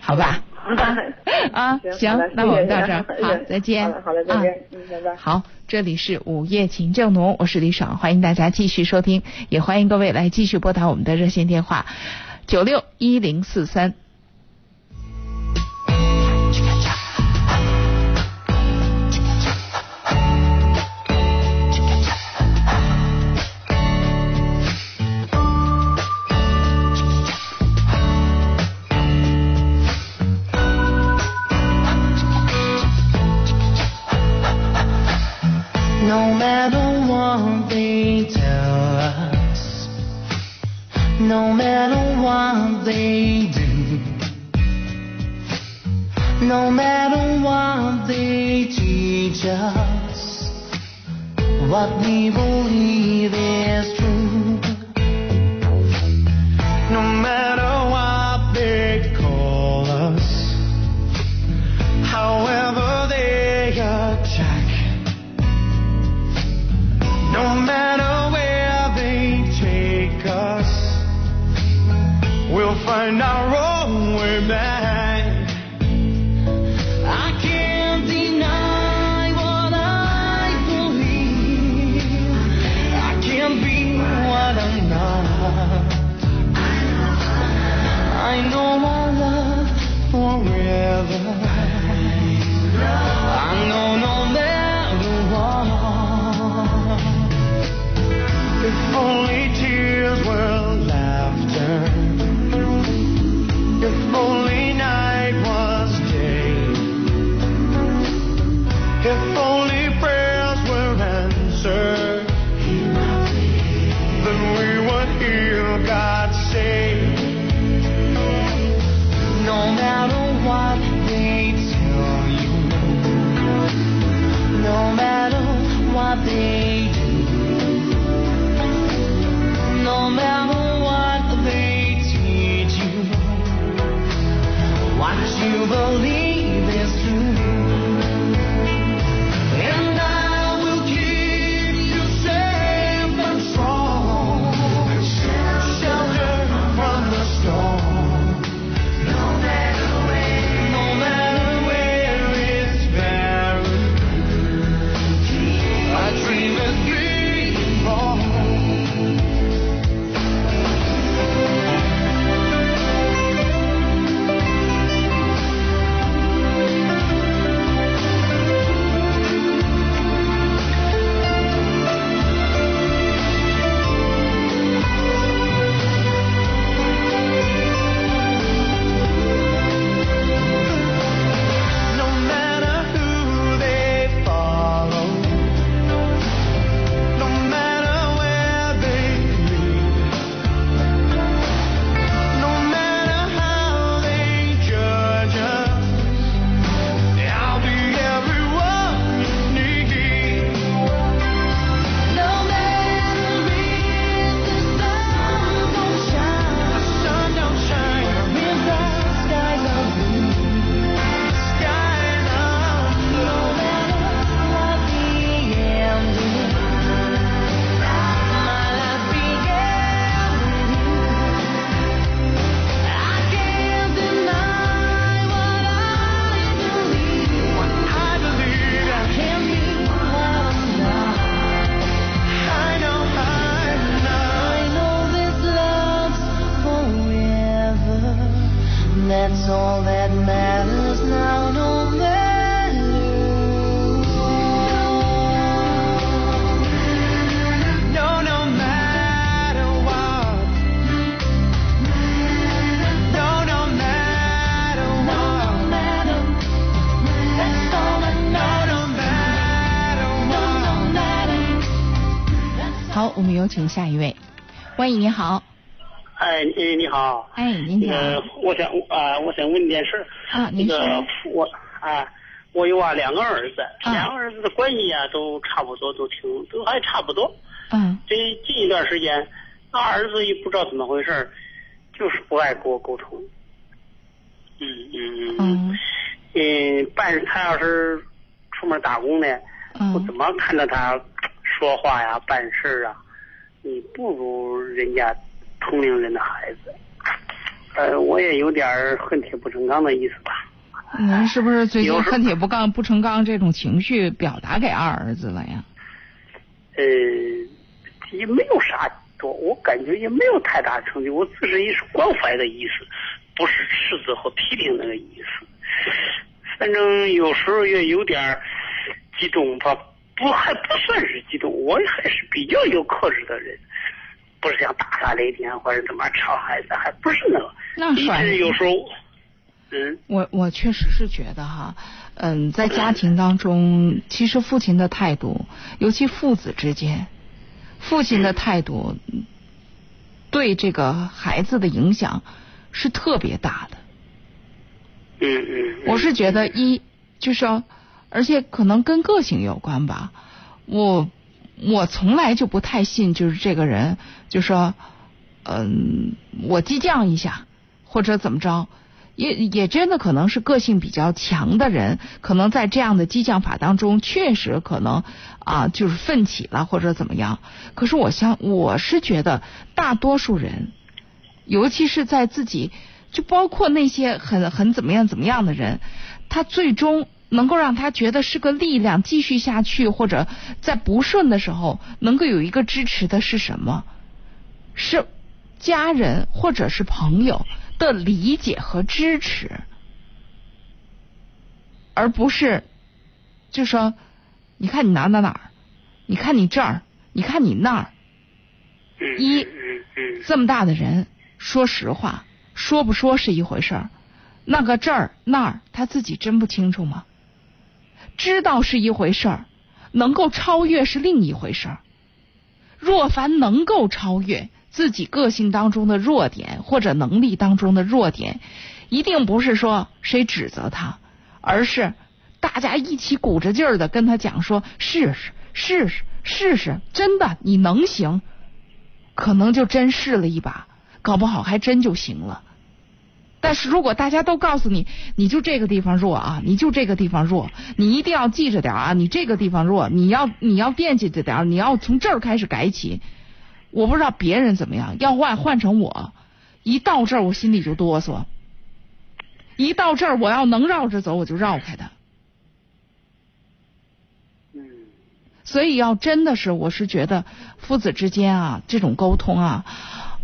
好吧？啊，行，那我们到这儿，好再见。好的好的再见啊嗯拜拜好，这里是午夜情正浓，我是李爽，欢迎大家继续收听，也欢迎各位来继续拨打我们的热线电话九六一零四三。What we believe 请下一位。喂，你好。哎，你你好。哎，您那个，我想啊，我想问点事儿。啊。那个我啊，我有啊两个儿子，啊两个儿子的关系啊都差不多，都挺都还差不多。嗯这近一段时间，俺儿子也不知道怎么回事，就是不爱跟我沟通。嗯嗯嗯。嗯嗯，办他要是出门打工呢，我怎嗯么看着他说话呀、办事儿啊，你不如人家同龄人的孩子。呃，我也有点恨铁不成钢的意思吧。您是不是最近恨铁不钢不成钢这种情绪表达给二儿子了呀？呃，也没有啥多，我感觉也没有太大成就，我自身也是关怀的意思，不是斥责和批评那个意思。反正有时候也有点激动吧，不还不算是激动，我还是比较有克制的人，不是像大发雷霆或者怎么吵孩子，还不是那个。一那甩直有时候，嗯我我确实是觉得哈，嗯，在家庭当中，其实父亲的态度，尤其父子之间，父亲的态度嗯对这个孩子的影响是特别大的。嗯嗯。我是觉得一就是说，而且可能跟个性有关吧。我我从来就不太信，就是这个人就说，嗯，我激将一下或者怎么着，也也真的可能是个性比较强的人，可能在这样的激将法当中，确实可能啊就是奋起了或者怎么样。可是我相我是觉得大多数人。尤其是在自己，就包括那些很很怎么样怎么样的人，他最终能够让他觉得是个力量继续下去，或者在不顺的时候能够有一个支持的是什么？是家人或者是朋友的理解和支持，而不是就说，你看你哪哪哪儿，你看你这儿，你看你那儿，嗯一这么大的人，说实话，说不说是一回事儿，那个这儿那儿他自己真不清楚吗？知道是一回事儿，能够超越是另一回事儿。若凡能够超越自己个性当中的弱点或者能力当中的弱点，一定不是说谁指责他，而是大家一起鼓着劲儿的跟他讲说：试试，试试，试试，真的你能行。可能就真试了一把，搞不好还真就行了。但是如果大家都告诉你，你就这个地方弱啊，你就这个地方弱，你一定要记着点啊，你这个地方弱，你要你要惦记着点儿，你要从这儿开始改起。我不知道别人怎么样，要换换成我，一到这儿我心里就哆嗦，一到这儿我要能绕着走，我就绕开他。嗯所以要真的是，我是觉得父子之间啊，这种沟通啊，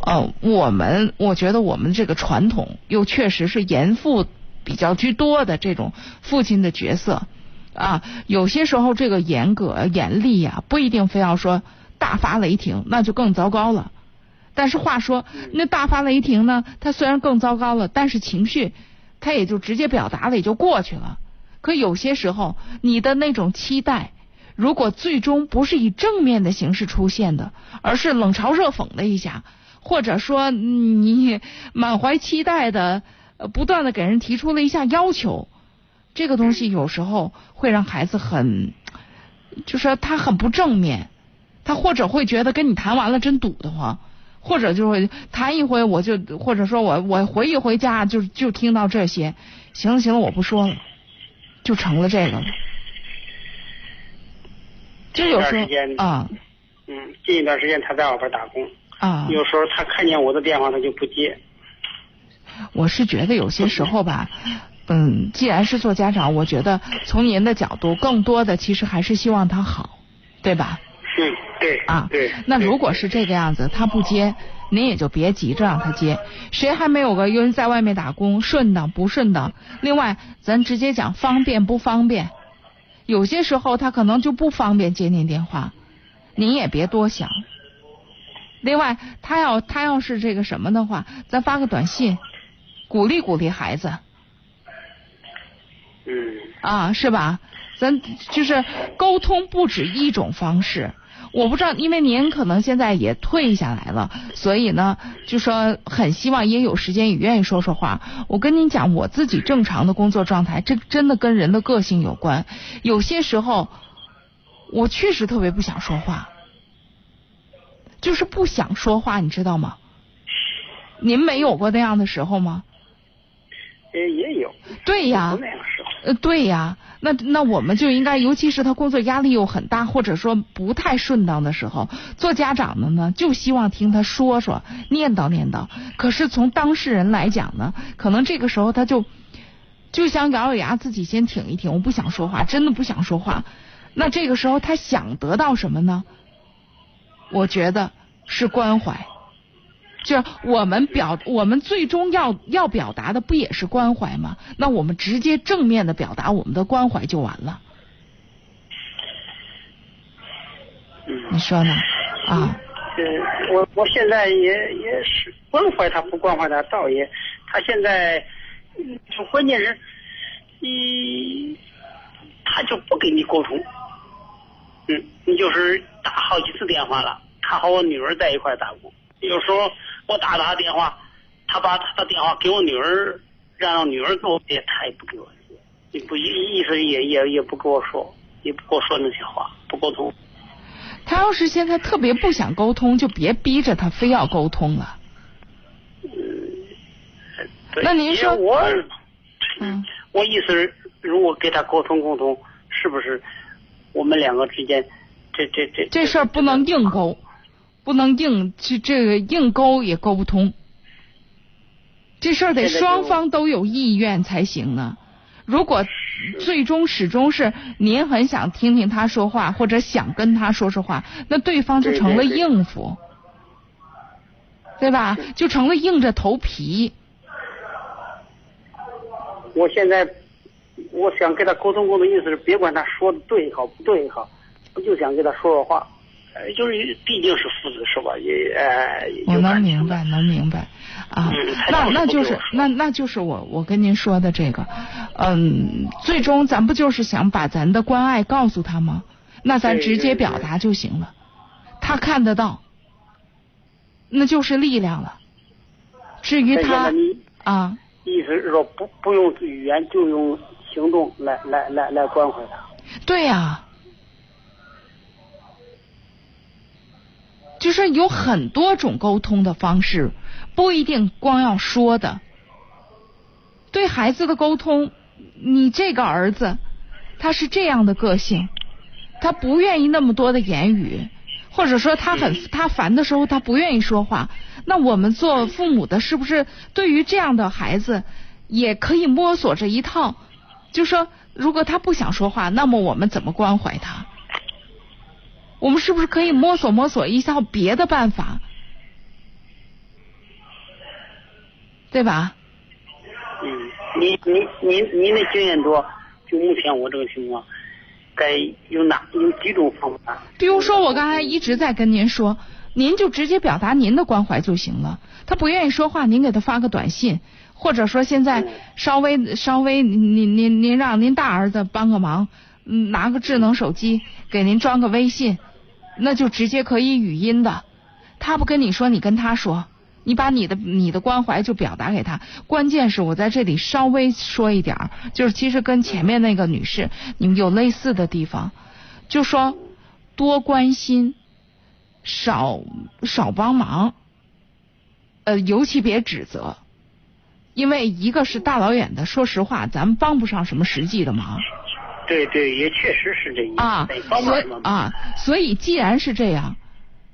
呃，我们我觉得我们这个传统又确实是严父比较居多的这种父亲的角色啊，有些时候这个严格严厉呀、不一定非要说大发雷霆，那就更糟糕了。但是话说，那大发雷霆呢，它虽然更糟糕了，但是情绪它也就直接表达了，也就过去了。可有些时候，你的那种期待。如果最终不是以正面的形式出现的，而是冷嘲热讽的一下，或者说嗯你满怀期待的，呃不断的给人提出了一下要求，这个东西有时候会让孩子很，就说他很不正面，他或者会觉得跟你谈完了真堵得慌，或者就会谈一回我就，或者说我我回一回家就就听到这些，行了行了我不说了，就成了这个了。就有时间候啊嗯，近一段时间他在外边打工，啊，有时候他看见我的电话他就不接。我是觉得有些时候吧，嗯，既然是做家长，我觉得从您的角度，更多的其实还是希望他好，对吧？嗯，对啊，对。那如果是这个样子，他不接，您也就别急着让他接。谁还没有个因为在外面打工顺当不顺当？另外，咱直接讲方便不方便。有些时候他可能就不方便接您电话，您也别多想。另外，他要他要是这个什么的话，咱发个短信，鼓励鼓励孩子嗯啊，是吧？咱就是沟通不止一种方式。我不知道，因为您可能现在也退下来了，所以呢，就说很希望也有时间也愿意说说话。我跟您讲，我自己正常的工作状态，这真的跟人的个性有关。有些时候，我确实特别不想说话，就是不想说话，你知道吗？您没有过那样的时候吗？也也有。对呀。那样时候。呃，对呀。那那我们就应该，尤其是他工作压力又很大，或者说不太顺当的时候，做家长的呢，就希望听他说说，念叨念叨。可是从当事人来讲呢，可能这个时候他就就想咬咬牙，自己先挺一挺，我不想说话，真的不想说话。那这个时候他想得到什么呢？我觉得是关怀。就我们表，我们最终要要表达的不也是关怀吗？那我们直接正面的表达我们的关怀就完了。你说呢？啊？我我现在也也是关怀他，不关怀他，倒也，他现在，关键是，你他就不跟你沟通，嗯，你就是打好几次电话了，他和我女儿在一块打工，有时候。我打他电话，他把他的电话给我女儿，让女儿给我接，他也不给我接，也不意意思也也也不跟我说，也不跟我说那些话，不沟通。他要是现在特别不想沟通，就别逼着他非要沟通了。嗯，那您说我，嗯，我意思，如果给他沟通沟通，是不是我们两个之间，这这这这事儿不能硬勾。不能硬这这个硬勾也勾不通，这事儿得双方都有意愿才行呢。如果最终始终是您很想听听他说话，或者想跟他说说话，那对方就成了应付，对吧？就成了硬着头皮。我现在我想跟他沟通沟通，意思是别管他说的对也好不对也好，我就想跟他说说话。就是毕竟是父子是吧？也呃，我能明白，能明白啊。那那就是那那就是我我跟您说的这个，嗯，最终咱不就是想把咱的关爱告诉他吗？那咱直接表达就行了，他看得到，那就是力量了。至于他啊，意思是说不不用语言，就用行动来来来来关怀他。对呀。就是有很多种沟通的方式，不一定光要说的。对孩子的沟通，你这个儿子他是这样的个性，他不愿意那么多的言语，或者说他很 他烦的时候他不愿意说话。那我们做父母的，是不是对于这样的孩子也可以摸索着一套？就说如果他不想说话，那么我们怎么关怀他？我们是不是可以摸索摸索一下别的办法，对吧？嗯，您您您您的经验多，就目前我这个情况，该有哪有几种方法？比如说，我刚才一直在跟您说，您就直接表达您的关怀就行了。他不愿意说话，您给他发个短信，或者说现在稍微稍微，您您您让您大儿子帮个忙，嗯，拿个智能手机给您装个微信。那就直接可以语音的，他不跟你说，你跟他说，你把你的你的关怀就表达给他。关键是我在这里稍微说一点，就是其实跟前面那个女士你们有类似的地方，就说多关心，少少帮忙，呃，尤其别指责，因为一个是大老远的，说实话，咱们帮不上什么实际的忙。对对，也确实是这意思啊，所以啊，所以既然是这样，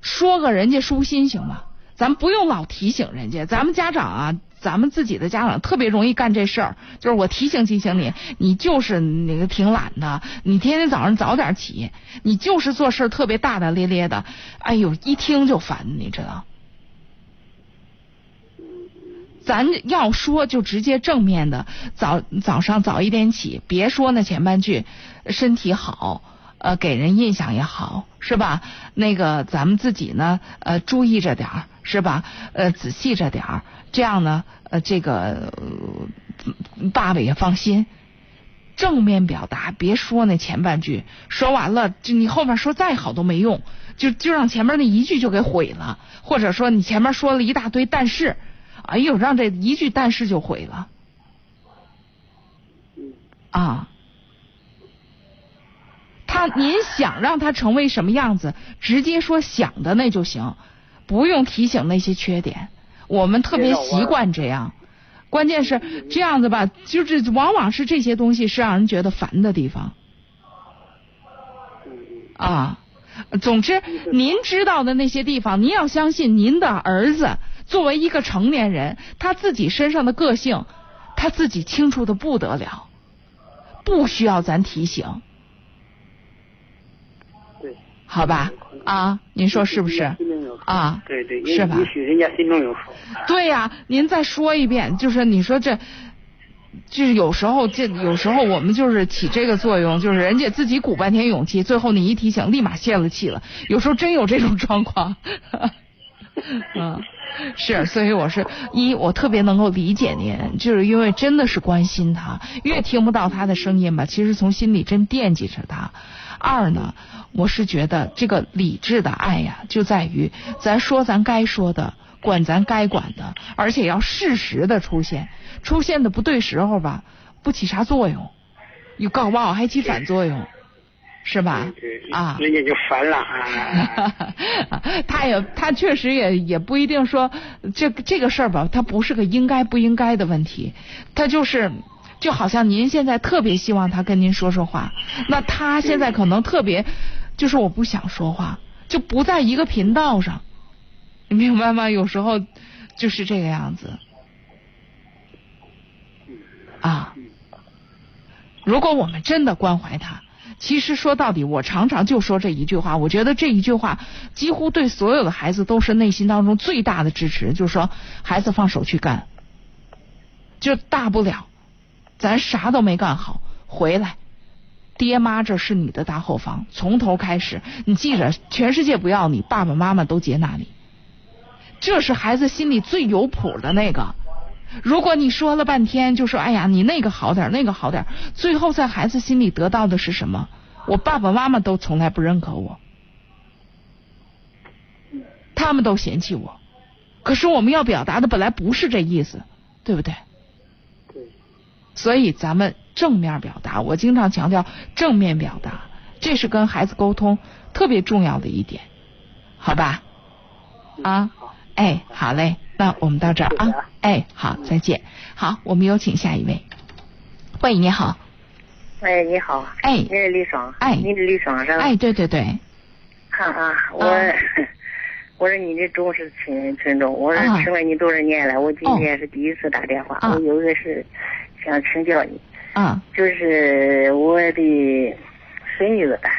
说个人家舒心行吗？咱不用老提醒人家，咱们家长啊，咱们自己的家长特别容易干这事儿，就是我提醒提醒你，你就是那个挺懒的，你天天早上早点起，你就是做事特别大大咧咧的，哎呦，一听就烦，你知道。咱要说就直接正面的，早早上早一点起，别说那前半句，身体好，呃，给人印象也好，是吧？那个咱们自己呢，呃，注意着点儿，是吧？呃，仔细着点儿，这样呢，呃，这个爸爸也放心。正面表达，别说那前半句，说完了，就你后面说再好都没用，就就让前面那一句就给毁了，或者说你前面说了一大堆但是，哎呦，让这一句但是就毁了，啊。他，您想让他成为什么样子，直接说想的那就行，不用提醒那些缺点。我们特别习惯这样，关键是这样子吧，就是往往是这些东西是让人觉得烦的地方。啊，总之，您知道的那些地方，您要相信您的儿子作为一个成年人，他自己身上的个性，他自己清楚的不得了，不需要咱提醒。好吧，啊，您说是不是？啊，对对，是吧？也许人家心中有数。对呀，您再说一遍，就是你说这，就是有时候这有时候我们就是起这个作用，就是人家自己鼓半天勇气，最后你一提醒，立马泄了气了。有时候真有这种状况。嗯，是，所以我是一，我特别能够理解您，就是因为真的是关心他，越听不到他的声音吧，其实从心里真惦记着他。二呢，我是觉得这个理智的爱呀，就在于咱说咱该说的，管咱该管的，而且要适时的出现，出现的不对时候吧，不起啥作用，你搞不好还起反作用，是吧？啊，人家就烦了啊。他也他确实也也不一定说这这个事儿吧，他不是个应该不应该的问题，他就是。就好像您现在特别希望他跟您说说话，那他现在可能特别就是我不想说话，就不在一个频道上，你明白吗？有时候就是这个样子啊。如果我们真的关怀他，其实说到底，我常常就说这一句话，我觉得这一句话几乎对所有的孩子都是内心当中最大的支持，就是说孩子放手去干，就大不了。咱啥都没干好，回来，爹妈这是你的大后方，从头开始。你记着，全世界不要你，爸爸妈妈都接纳你。这是孩子心里最有谱的那个。如果你说了半天，就说哎呀，你那个好点，那个好点，最后在孩子心里得到的是什么？我爸爸妈妈都从来不认可我，他们都嫌弃我。可是我们要表达的本来不是这意思，对不对？所以咱们正面表达，我经常强调正面表达，这是跟孩子沟通特别重要的一点，好吧？啊，哎，好嘞，那我们到这儿啊，哎，好，再见。好，我们有请下一位。喂，你好。喂，你好。哎。你是李爽。哎。你是李爽是吧？哎，对对对。啊啊，我 我是你的忠实群群众，我是听了你多少年了，我今天是第一次打电话，我有个是。想请教你，啊，就是我的孙女吧，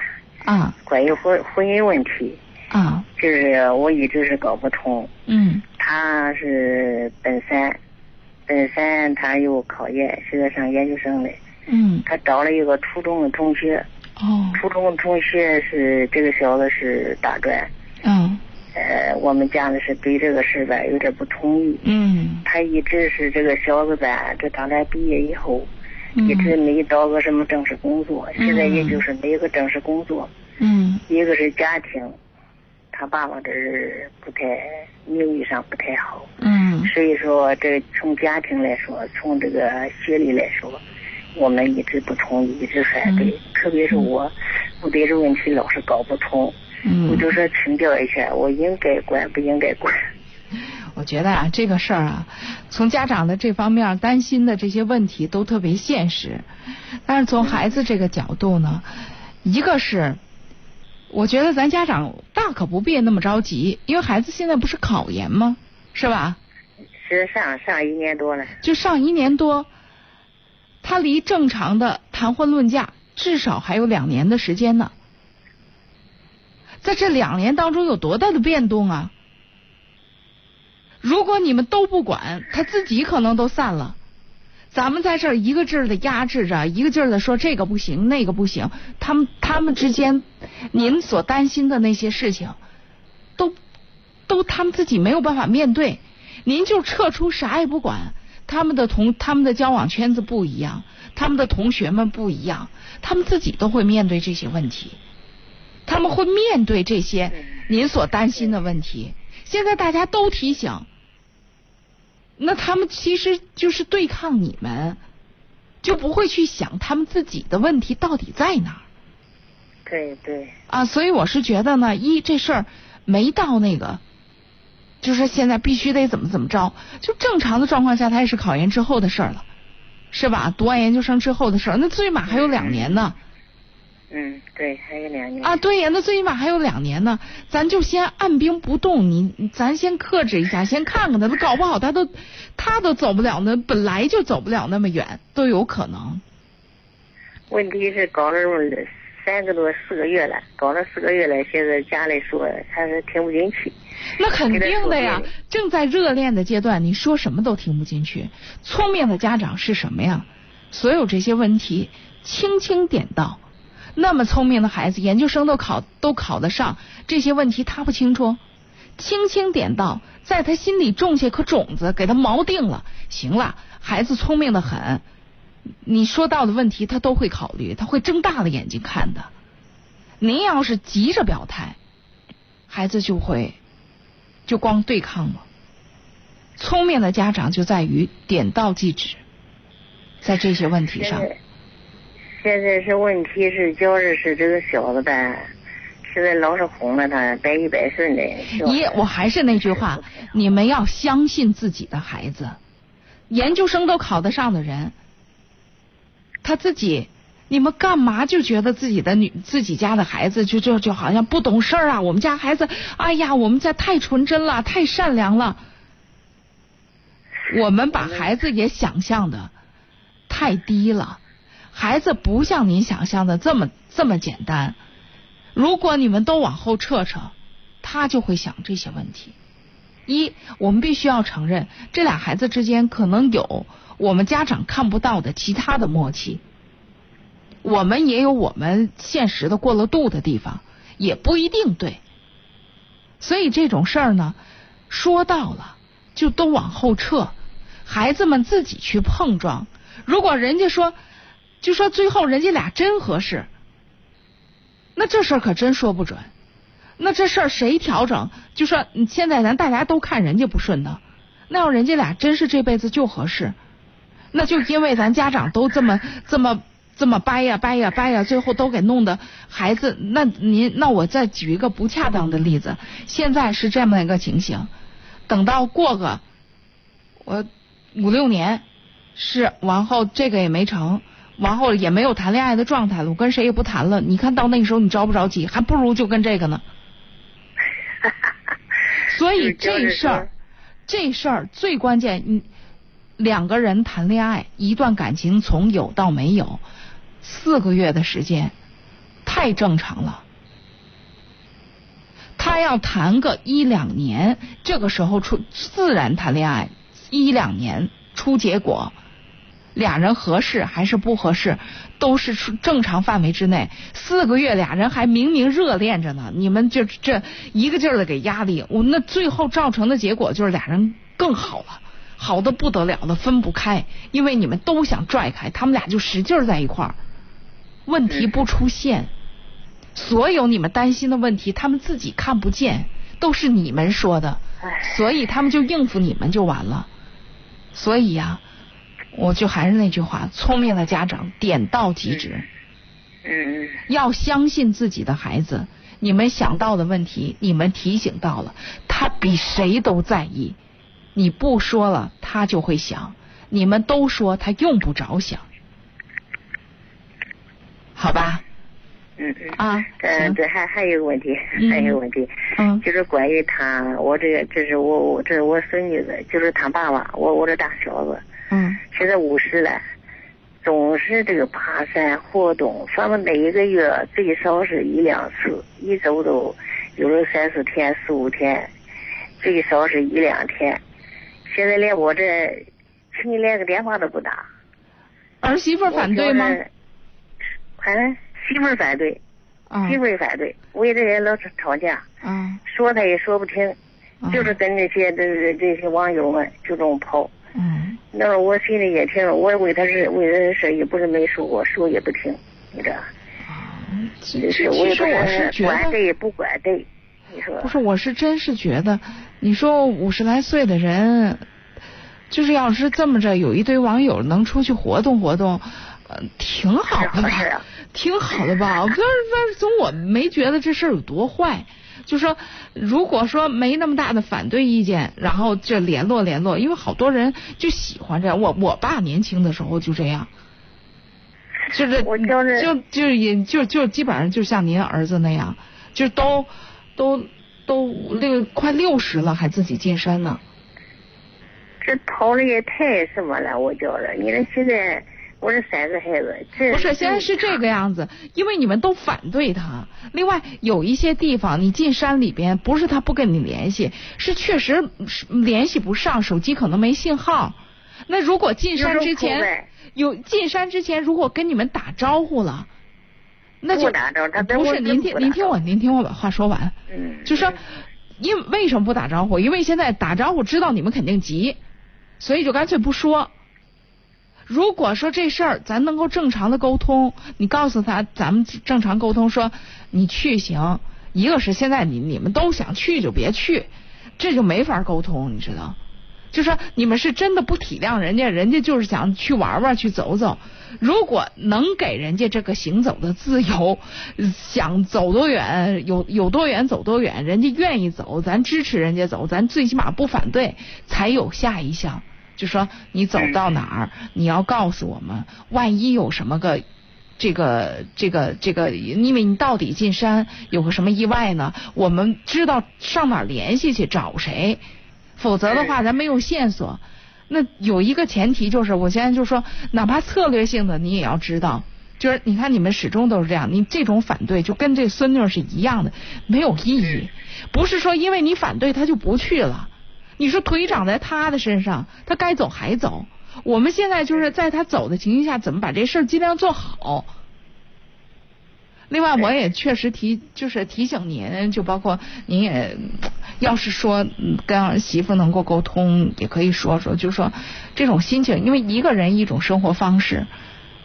啊，关于婚婚姻问题，啊，就是我一直是搞不通，嗯，他是本三，本三他又考研，现在上研究生嘞，嗯，他找了一个初中的同学，哦，初中的同学是这个小子是大专，嗯。呃，我们家里是对这个事吧有点不同意。嗯。他一直是这个小子吧，这当他毕业以后，一直没找个什么正式工作，现在也就是没有个正式工作。嗯。一个是家庭，他爸爸这儿不太名誉上不太好。嗯。所以说，这从家庭来说，从这个学历来说，我们一直不同意，一直反对。特别是我，我对这问题老是搞不通。嗯我就说请教一下，我应该管不应该管？我觉得啊，这个事儿啊，从家长的这方面担心的这些问题都特别现实，但是从孩子这个角度呢，一个是，我觉得咱家长大可不必那么着急，因为孩子现在不是考研吗？是吧？是上上一年多了。就上一年多，他离正常的谈婚论嫁至少还有两年的时间呢。在这两年当中有多大的变动啊？如果你们都不管，他自己可能都散了。咱们在这儿一个劲儿的压制着，一个劲儿的说这个不行，那个不行。他们他们之间，您所担心的那些事情，都都他们自己没有办法面对。您就撤出啥也不管，他们的同他们的交往圈子不一样，他们的同学们不一样，他们自己都会面对这些问题，他们会面对这些您所担心的问题。现在大家都提醒，那他们其实就是对抗你们，就不会去想他们自己的问题到底在哪儿。对对。啊，所以我是觉得呢，一这事儿没到那个，就是现在必须得怎么怎么着，就正常的状况下，它也是考研之后的事儿了，是吧？读完研究生之后的事儿，那最起码还有两年呢。嗯，对，还有两年。啊，对呀，那最起码还有两年呢，咱就先按兵不动，你咱先克制一下，先看看他，他搞不好他都他都走不了那，本来就走不了那么远，都有可能。问题是搞了三个多四个月了，搞了四个月了，现在家里说他是听不进去。那肯定的呀，正在热恋的阶段，你说什么都听不进去。聪明的家长是什么呀？所有这些问题轻轻点到。那么聪明的孩子，研究生都考都考得上，这些问题他不清楚，轻轻点到，在他心里种下颗种子，给他锚定了。行了，孩子聪明的很，你说到的问题他都会考虑，他会睁大了眼睛看的。您要是急着表态，孩子就会就光对抗了。聪明的家长就在于点到即止，在这些问题上。现在是问题是，就是是这个小子呗，现在老是哄着他，百依百顺的。一，我还是那句话，你们要相信自己的孩子。研究生都考得上的人，他自己，你们干嘛就觉得自己的女、自己家的孩子就就就好像不懂事儿啊？我们家孩子，哎呀，我们家太纯真了，太善良了。我们把孩子也想象的太低了。孩子不像您想象的这么这么简单。如果你们都往后撤撤，他就会想这些问题。一，我们必须要承认，这俩孩子之间可能有我们家长看不到的其他的默契。我们也有我们现实的过了度的地方，也不一定对。所以这种事儿呢，说到了就都往后撤，孩子们自己去碰撞。如果人家说。就说最后人家俩真合适，那这事儿可真说不准。那这事儿谁调整？就说现在咱大家都看人家不顺的，那要人家俩真是这辈子就合适，那就因为咱家长都这么这么这么掰呀掰呀掰呀，最后都给弄的孩子。那您那我再举一个不恰当的例子，现在是这么一个情形，等到过个我五六年，是完后这个也没成。完后也没有谈恋爱的状态了，我跟谁也不谈了。你看到那时候你着不着急？还不如就跟这个呢。所以这事儿，这事儿最关键，你两个人谈恋爱，一段感情从有到没有，四个月的时间，太正常了。他要谈个一两年，这个时候出自然谈恋爱，一两年出结果。俩人合适还是不合适，都是正常范围之内。四个月俩人还明明热恋着呢，你们就这一个劲儿的给压力，我那最后造成的结果就是俩人更好了，好的不得了的分不开，因为你们都想拽开，他们俩就使劲在一块儿，问题不出现，所有你们担心的问题他们自己看不见，都是你们说的，所以他们就应付你们就完了，所以呀。我就还是那句话，聪明的家长点到即止。嗯嗯。要相信自己的孩子，你们想到的问题，你们提醒到了，他比谁都在意。你不说了，他就会想；你们都说，他用不着想。好吧。嗯嗯。啊。嗯，对，还还有一个问题，还有一个问题。嗯。就是关于他，我这个，这是我我这是我孙女的，就是他爸爸，我我这大小子。嗯，现在五十了，总是这个爬山活动，反正每一个月最少是一两次，一周都有了三四天、四五天，最少是一两天。现在连我这，亲戚连个电话都不打。儿媳妇反对吗？反正媳妇反对，媳妇也反对，为这人老是吵架。嗯。说他也说不听，就是跟那些这这些网友们就这么跑。嗯。那我心里也挺，我为他是为人事也不是没说过，说也不听，你知道？其实其实我是觉得，管对不管对，你说不是，我是真是觉得，你说五十来岁的人，就是要是这么着，有一堆网友能出去活动活动，呃，挺好的吧？啊挺好的吧？我不是不是，总我没觉得这事儿有多坏。就说如果说没那么大的反对意见，然后这联络联络，因为好多人就喜欢这样。我我爸年轻的时候就这样，就是我就是就就也就就基本上就像您儿子那样，就都都都六快六十了还自己进山呢。这跑的也太什么了，我觉着，你这现在我是三个孩子，这不是，现在是这个样子，因为你们都反对他。另外，有一些地方你进山里边，不是他不跟你联系，是确实联系不上，手机可能没信号。那如果进山之前有进山之前，如果跟你们打招呼了，那就不打招呼他跟我不是您听您听我您听我把话说完。嗯，就说，因为什么不打招呼？因为现在打招呼知道你们肯定急，所以就干脆不说。如果说这事儿咱能够正常的沟通，你告诉他咱们正常沟通说你去行，一个是现在你你们都想去就别去，这就没法沟通，你知道？就说你们是真的不体谅人家，人家就是想去玩玩去走走。如果能给人家这个行走的自由，想走多远有有多远走多远，人家愿意走，咱支持人家走，咱最起码不反对，才有下一项。就说你走到哪儿，你要告诉我们，万一有什么个。这个这个这个，因为你到底进山有个什么意外呢？我们知道上哪联系去找谁，否则的话咱没有线索。那有一个前提就是，我现在就说，哪怕策略性的你也要知道，就是你看你们始终都是这样，你这种反对就跟这孙女是一样的，没有意义。不是说因为你反对他就不去了，你说腿长在他的身上，他该走还走。我们现在就是在他走的情形下，怎么把这事儿尽量做好。另外，我也确实提，就是提醒您，就包括您也，要是说嗯跟儿媳妇能够沟通，也可以说说，就说这种心情，因为一个人一种生活方式，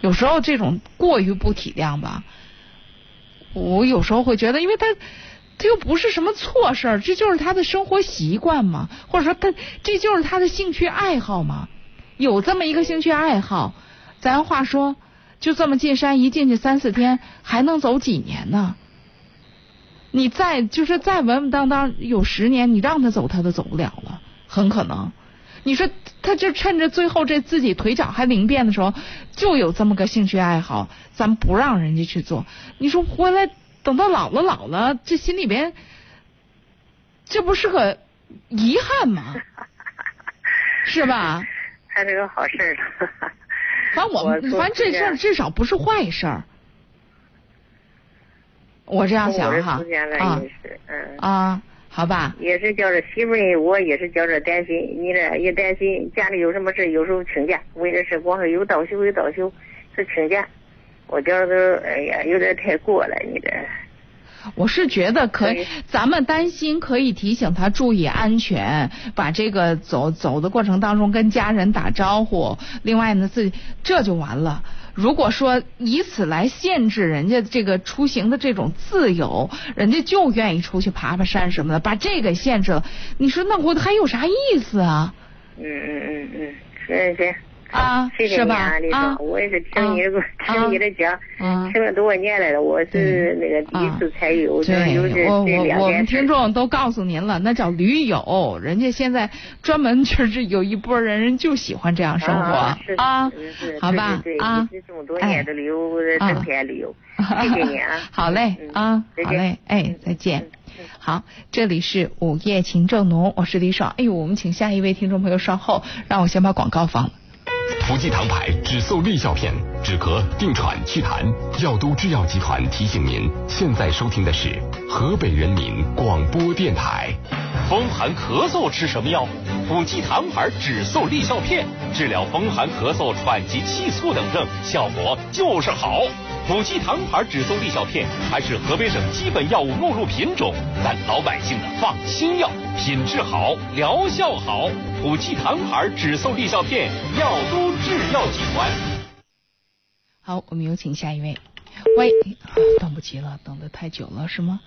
有时候这种过于不体谅吧，我有时候会觉得，因为他。这又不是什么错事儿，这就是他的生活习惯嘛，或者说他这就是他的兴趣爱好嘛。有这么一个兴趣爱好，咱话说，就这么进山一进去三四天，还能走几年呢？你再就是再稳稳当当有十年，你让他走他都走不了了，很可能。你说他就趁着最后这自己腿脚还灵便的时候，就有这么个兴趣爱好，咱不让人家去做。你说回来等到老了老了，这心里边这不是个遗憾吗？是吧？还是个好事儿。反正我们我反正这事儿至少不是坏事儿，我这样想哈啊，嗯。啊，好吧，也是觉着媳妇儿，我也是觉着担心，你这也担心家里有什么事，有时候请假，为这事光是有倒休有倒休，是请假，我觉着哎呀有点太过了，你这。我是觉得可以，咱们担心可以提醒他注意安全，把这个走走的过程当中跟家人打招呼，另外呢自己这就完了。如果说以此来限制人家这个出行的这种自由，人家就愿意出去爬爬山什么的，把这个限制了，你说那我还有啥意思啊？嗯嗯嗯嗯，行行行。啊谢谢你是吧啊，李啊总，我也是听你的啊听你的讲，啊听了多少年来了，我是那个第一次参与，我就是有这对，我这我我们听众都告诉您了，那叫驴友，人家现在专门就是 有一波人，人就喜欢这样生活啊，好吧啊这么多年的旅游，啊整天旅游，谢谢你啊，好嘞嗯啊，好嘞，哎，再见。好，这里是午夜情正浓，我是李爽。哎呦，我们请下一位听众朋友稍后，让我先把广告放了。福济堂牌止嗽利效片，止咳、定喘、祛痰。药都制药集团提醒您，现在收听的是河北人民广播电台。风寒咳嗽吃什么药？福济堂牌止嗽利效片，治疗风寒咳嗽、喘急气促等症，效果就是好。普济堂牌止嗽利效片还是河北省基本药物目录品种，但老百姓的放心药，品质好，疗效好。普济堂牌止嗽利效片，药都制药集团。好，我们有请下一位。喂，等不及了，等的太久了是吗？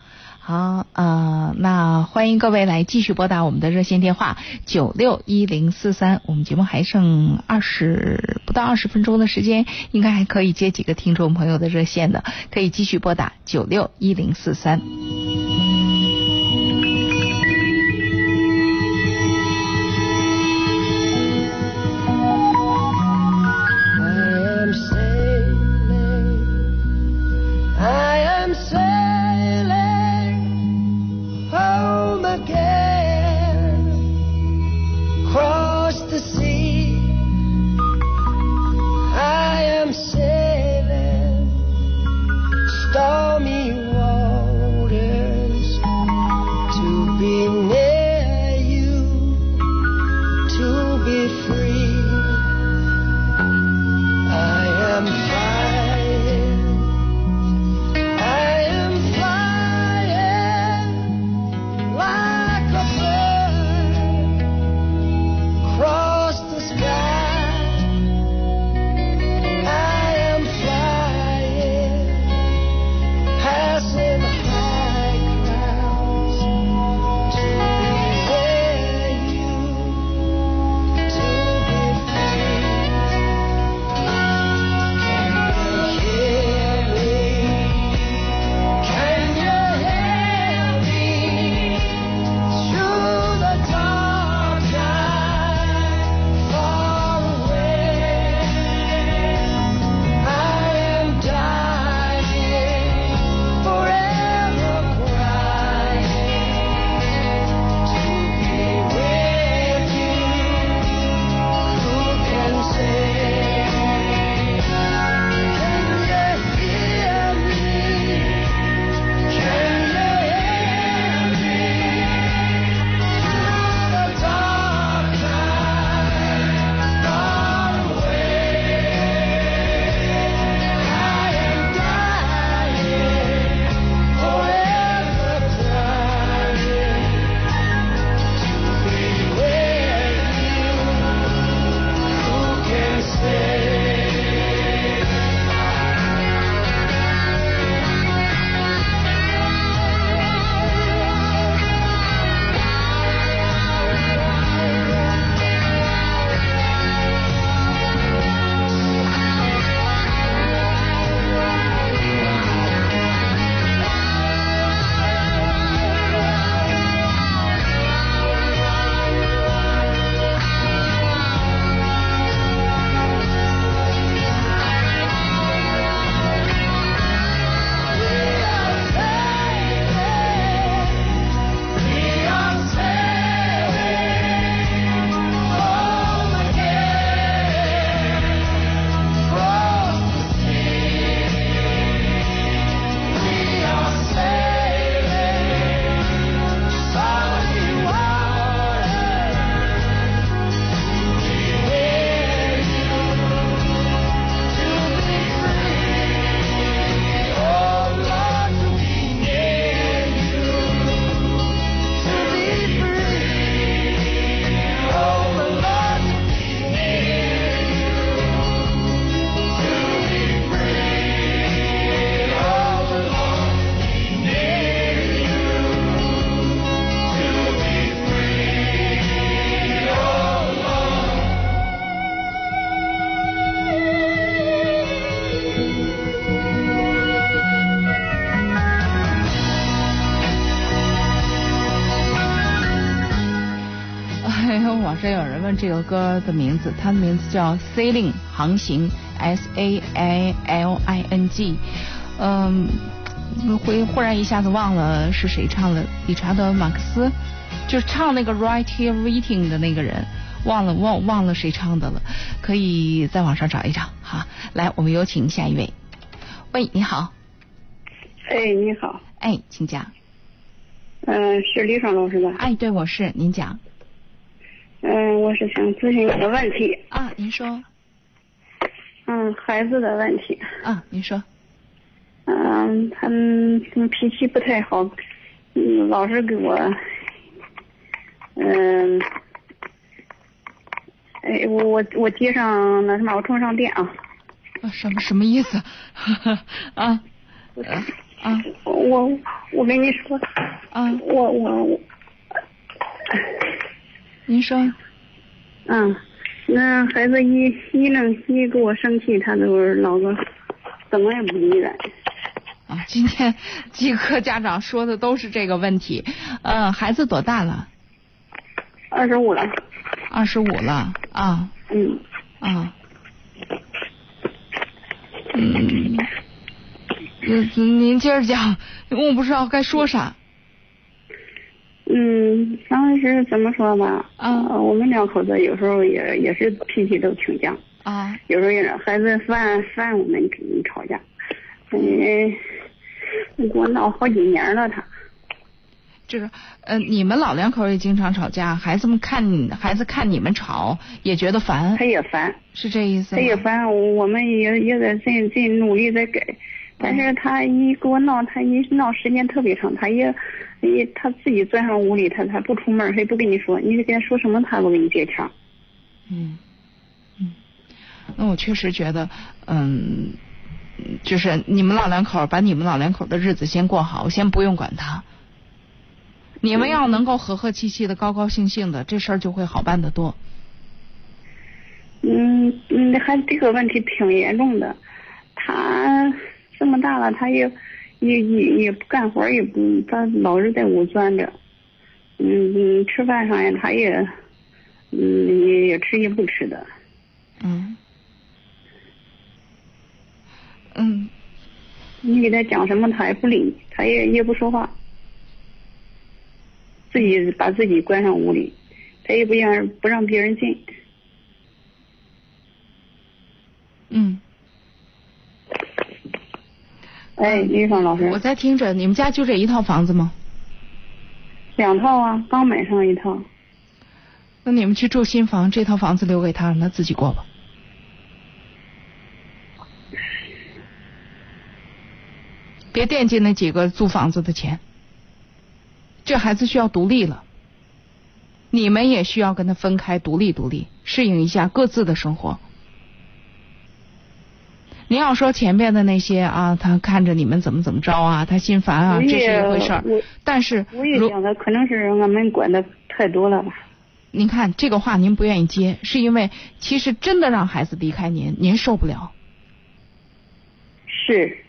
好，呃，那欢迎各位来继续拨打我们的热线电话九六一零四三。我们节目还剩二十不到二十分钟的时间，应该还可以接几个听众朋友的热线的，可以继续拨打九六一零四三。歌的名字，它的名字叫《Sailing 航行》，S A I L I N G。嗯，会忽然一下子忘了是谁唱了，理查德·马克思，就是唱那个《Right Here Waiting》的那个人，忘了忘忘了谁唱的了，可以在网上找一找。好，来，我们有请下一位。喂，你好。哎，你好。哎，请讲。嗯，是李爽老师吧？哎，对，我是，您讲。嗯，我是想咨询一个问题啊，您说。嗯，孩子的问题。啊，您说。嗯，他嗯脾气不太好，嗯，老是给我，嗯，哎，我我我接上那什么，我充上电啊。啊，什么什么意思？啊，啊，我我跟你说，啊，我我我，您说，嗯，那孩子一一弄一跟我生气，他都是老个怎么也不理人。啊，今天 几个家长说的都是这个问题。嗯，孩子多大了？二十五了。二十五了啊。嗯。啊。嗯。嗯，您接着讲，我不知道该说啥。嗯，当时怎么说吧？啊。我们两口子有时候也也是脾气都挺犟。啊。有时候也孩子烦烦我们吵架。嗯。给我闹好几年了，他。就是，呃，你们老两口也经常吵架，孩子们看孩子看你们吵也觉得烦。他也烦，是这意思。他也烦，我们也也在在在努力在改，但是他一给我闹，他一闹时间特别长，他也也他自己钻上屋里，他他不出门，他也不跟你说，你跟他说什么，他不跟你接茬。嗯嗯，那我确实觉得，嗯。就是你们老两口把你们老两口的日子先过好，先不用管他。你们要能够和和气气的、高高兴兴的，这事儿就会好办得多。嗯嗯，还这个问题挺严重的。他这么大了，他也也也也不干活，也不他老是在屋钻着。嗯嗯，吃饭上呀，他也嗯也也吃也不吃的。嗯。嗯，你给他讲什么，他也不理你，他也也不说话，自己把自己关上屋里，他也不让不让别人进。嗯。哎，李芳老师，我在听着，你们家就这一套房子吗？两套啊，刚买上一套。那你们去住新房，这套房子留给他，让他自己过吧。别惦记那几个租房子的钱，这孩子需要独立了，你们也需要跟他分开独立独立，适应一下各自的生活。您要说前边的那些啊，他看着你们怎么怎么着啊，他心烦啊，这是一回事儿。但是我也想的可能是俺们管的太多了吧。您看这个话您不愿意接，是因为其实真的让孩子离开您，您受不了。是。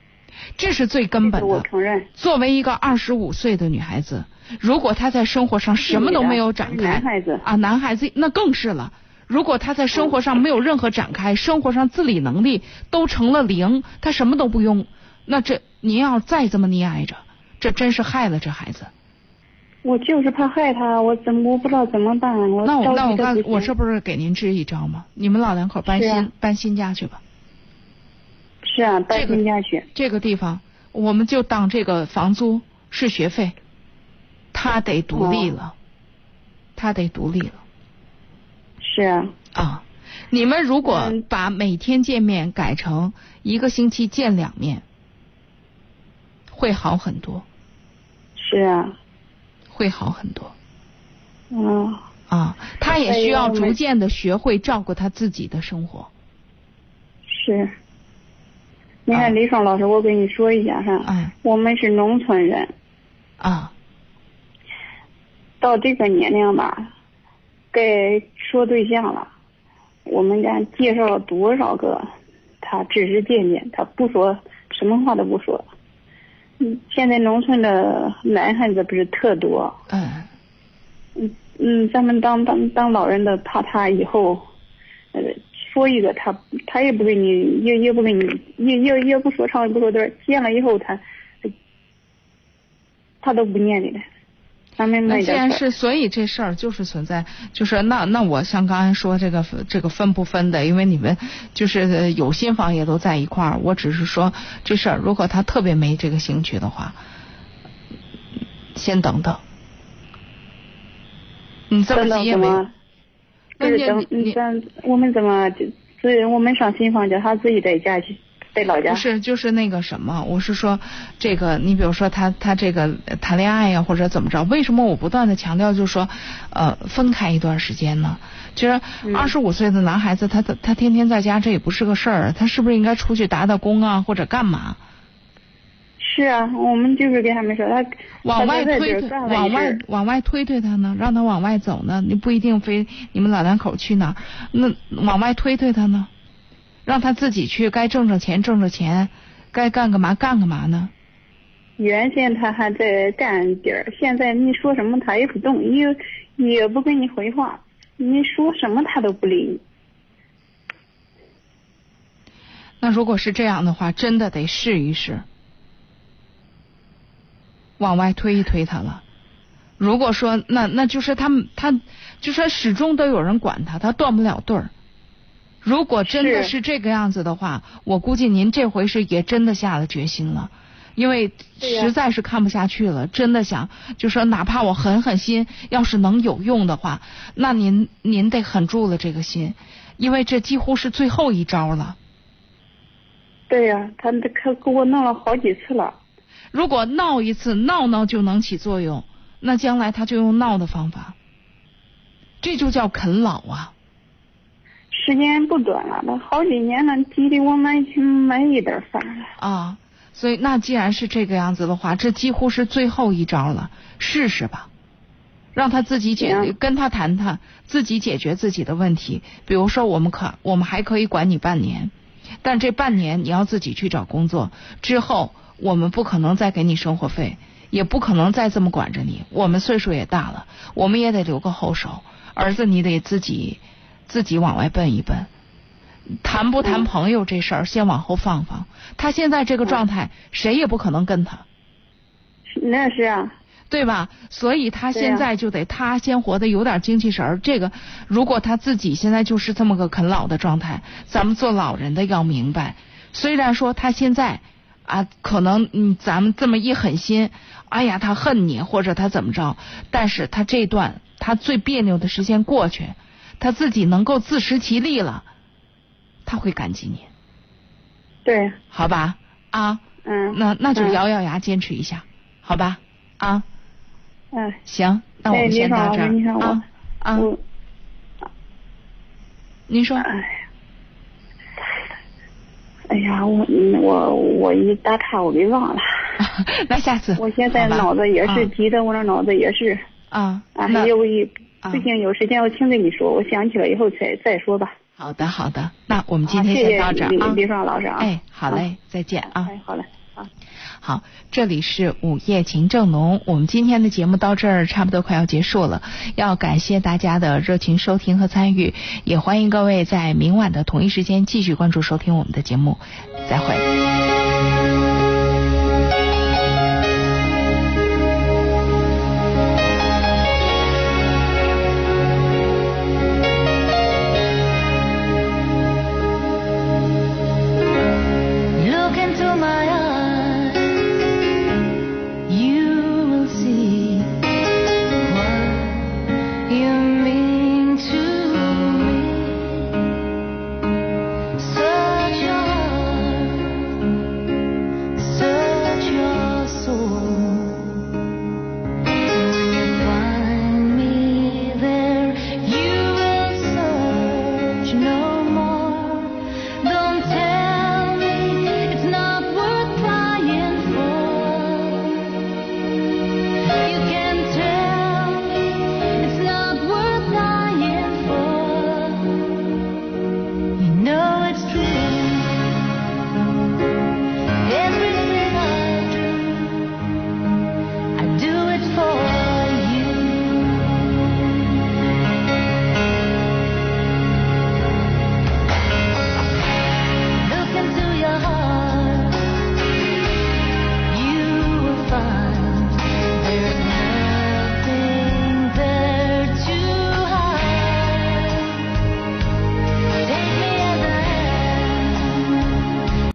这是最根本的。我承认。作为一个二十五岁的女孩子，如果她在生活上什么都没有展开，男孩子啊，男孩子那更是了。如果他在生活上没有任何展开，生活上自理能力都成了零，他什么都不用，那这您要再这么溺爱着，这真是害了这孩子。我就是怕害他，我怎么我不知道怎么办？我那我那我刚我这不是给您支一招吗？你们老两口搬新搬新家去吧。是啊，搬新家去。这个地方，我们就当这个房租是学费，他得独立了，他得独立了。是啊。啊，你们如果把每天见面改成一个星期见两面，会好很多。是啊。会好很多。嗯。啊，他也需要逐渐的学会照顾他自己的生活。是。你看，李爽老师，我跟你说一下哈，我们是农村人，啊，到这个年龄吧，该说对象了。我们家介绍了多少个，他只是见见，他不说什么话都不说。嗯，现在农村的男孩子不是特多，嗯，嗯嗯，咱们当当当老人的，怕他以后，呃。说一个他，他也不给你，也也不给你，也也也不说长也不说短，见了以后他，他都不念你了。那既然是，所以这事儿就是存在，就是那那我像刚才说这个这个分不分的，因为你们就是有新房也都在一块儿，我只是说这事儿，如果他特别没这个兴趣的话，先等等。你这么急也没。就是等，你咱我们怎么就，所以我们上新房叫他自己在家去在老家。不是，就是那个什么，我是说，这个你比如说他他这个谈恋爱呀，或者怎么着？为什么我不断的强调，就是说，呃，分开一段时间呢？其实二十五岁的男孩子，他他他天天在家，这也不是个事儿，他是不是应该出去打打工啊，或者干嘛？是啊，我们就是跟他们说，他往外推往外往外推推他呢，让他往外走呢，你不一定非你们老两口去哪儿，那往外推推他呢，让他自己去，该挣挣钱挣挣钱，该干干嘛干干嘛呢？原先他还在干点儿，现在你说什么他也不动，也也不跟你回话，你说什么他都不理你。那如果是这样的话，真的得试一试，往外推一推他了。如果说那那就是他们他就说始终都有人管他，他断不了对儿。如果真的是是这个样子的话，我估计您这回是也真的下了决心了，因为实在是看不下去了，真的想就说哪怕我狠狠心，要是能有用的话，那您您得狠住了这个心，因为这几乎是最后一招了。对呀、他他给我闹了好几次了。如果闹一次，闹闹就能起作用，那将来他就用闹的方法，这就叫啃老啊！时间不短了，都好几年了，急得我买买一点饭了。啊，所以那既然是这个样子的话，这几乎是最后一招了，试试吧，让他自己解，行跟他谈谈，自己解决自己的问题。比如说，我们可我们还可以管你半年，但这半年你要自己去找工作，之后我们不可能再给你生活费，也不可能再这么管着你。我们岁数也大了，我们也得留个后手。儿子，你得自己自己往外奔一奔。谈不谈朋友这事儿，先往后放放。他现在这个状态，谁也不可能跟他，那是啊，对吧？所以他现在就得他先活得有点精气神儿。这个，如果他自己现在就是这么个啃老的状态，咱们做老人的要明白，虽然说他现在啊，可能嗯，咱们这么一狠心，哎呀，他恨你或者他怎么着，但是他这段他最别扭的时间过去，他自己能够自食其力了，他会感激你。对，好吧？啊，嗯，那那就嗯咬咬牙坚持一下，好吧？啊，嗯，行，那我哎们先到这儿啊啊。您说，哎，哎呀，我嗯我我一打岔我给忘了。那下次我现在脑子也是啊急的，我这脑子也是。啊，啊，那有一啊不行，有时间我听着你说，我想起来以后再再说吧。好的好的，那我们今啊天谢谢先到这儿啊。李李爽老师啊哎，好嘞，再见啊。哎，好嘞，啊。好，这里是午夜情正浓，我们今天的节目到这儿差不多快要结束了，要感谢大家的热情收听和参与，也欢迎各位在明晚的同一时间继续关注收听我们的节目，再会。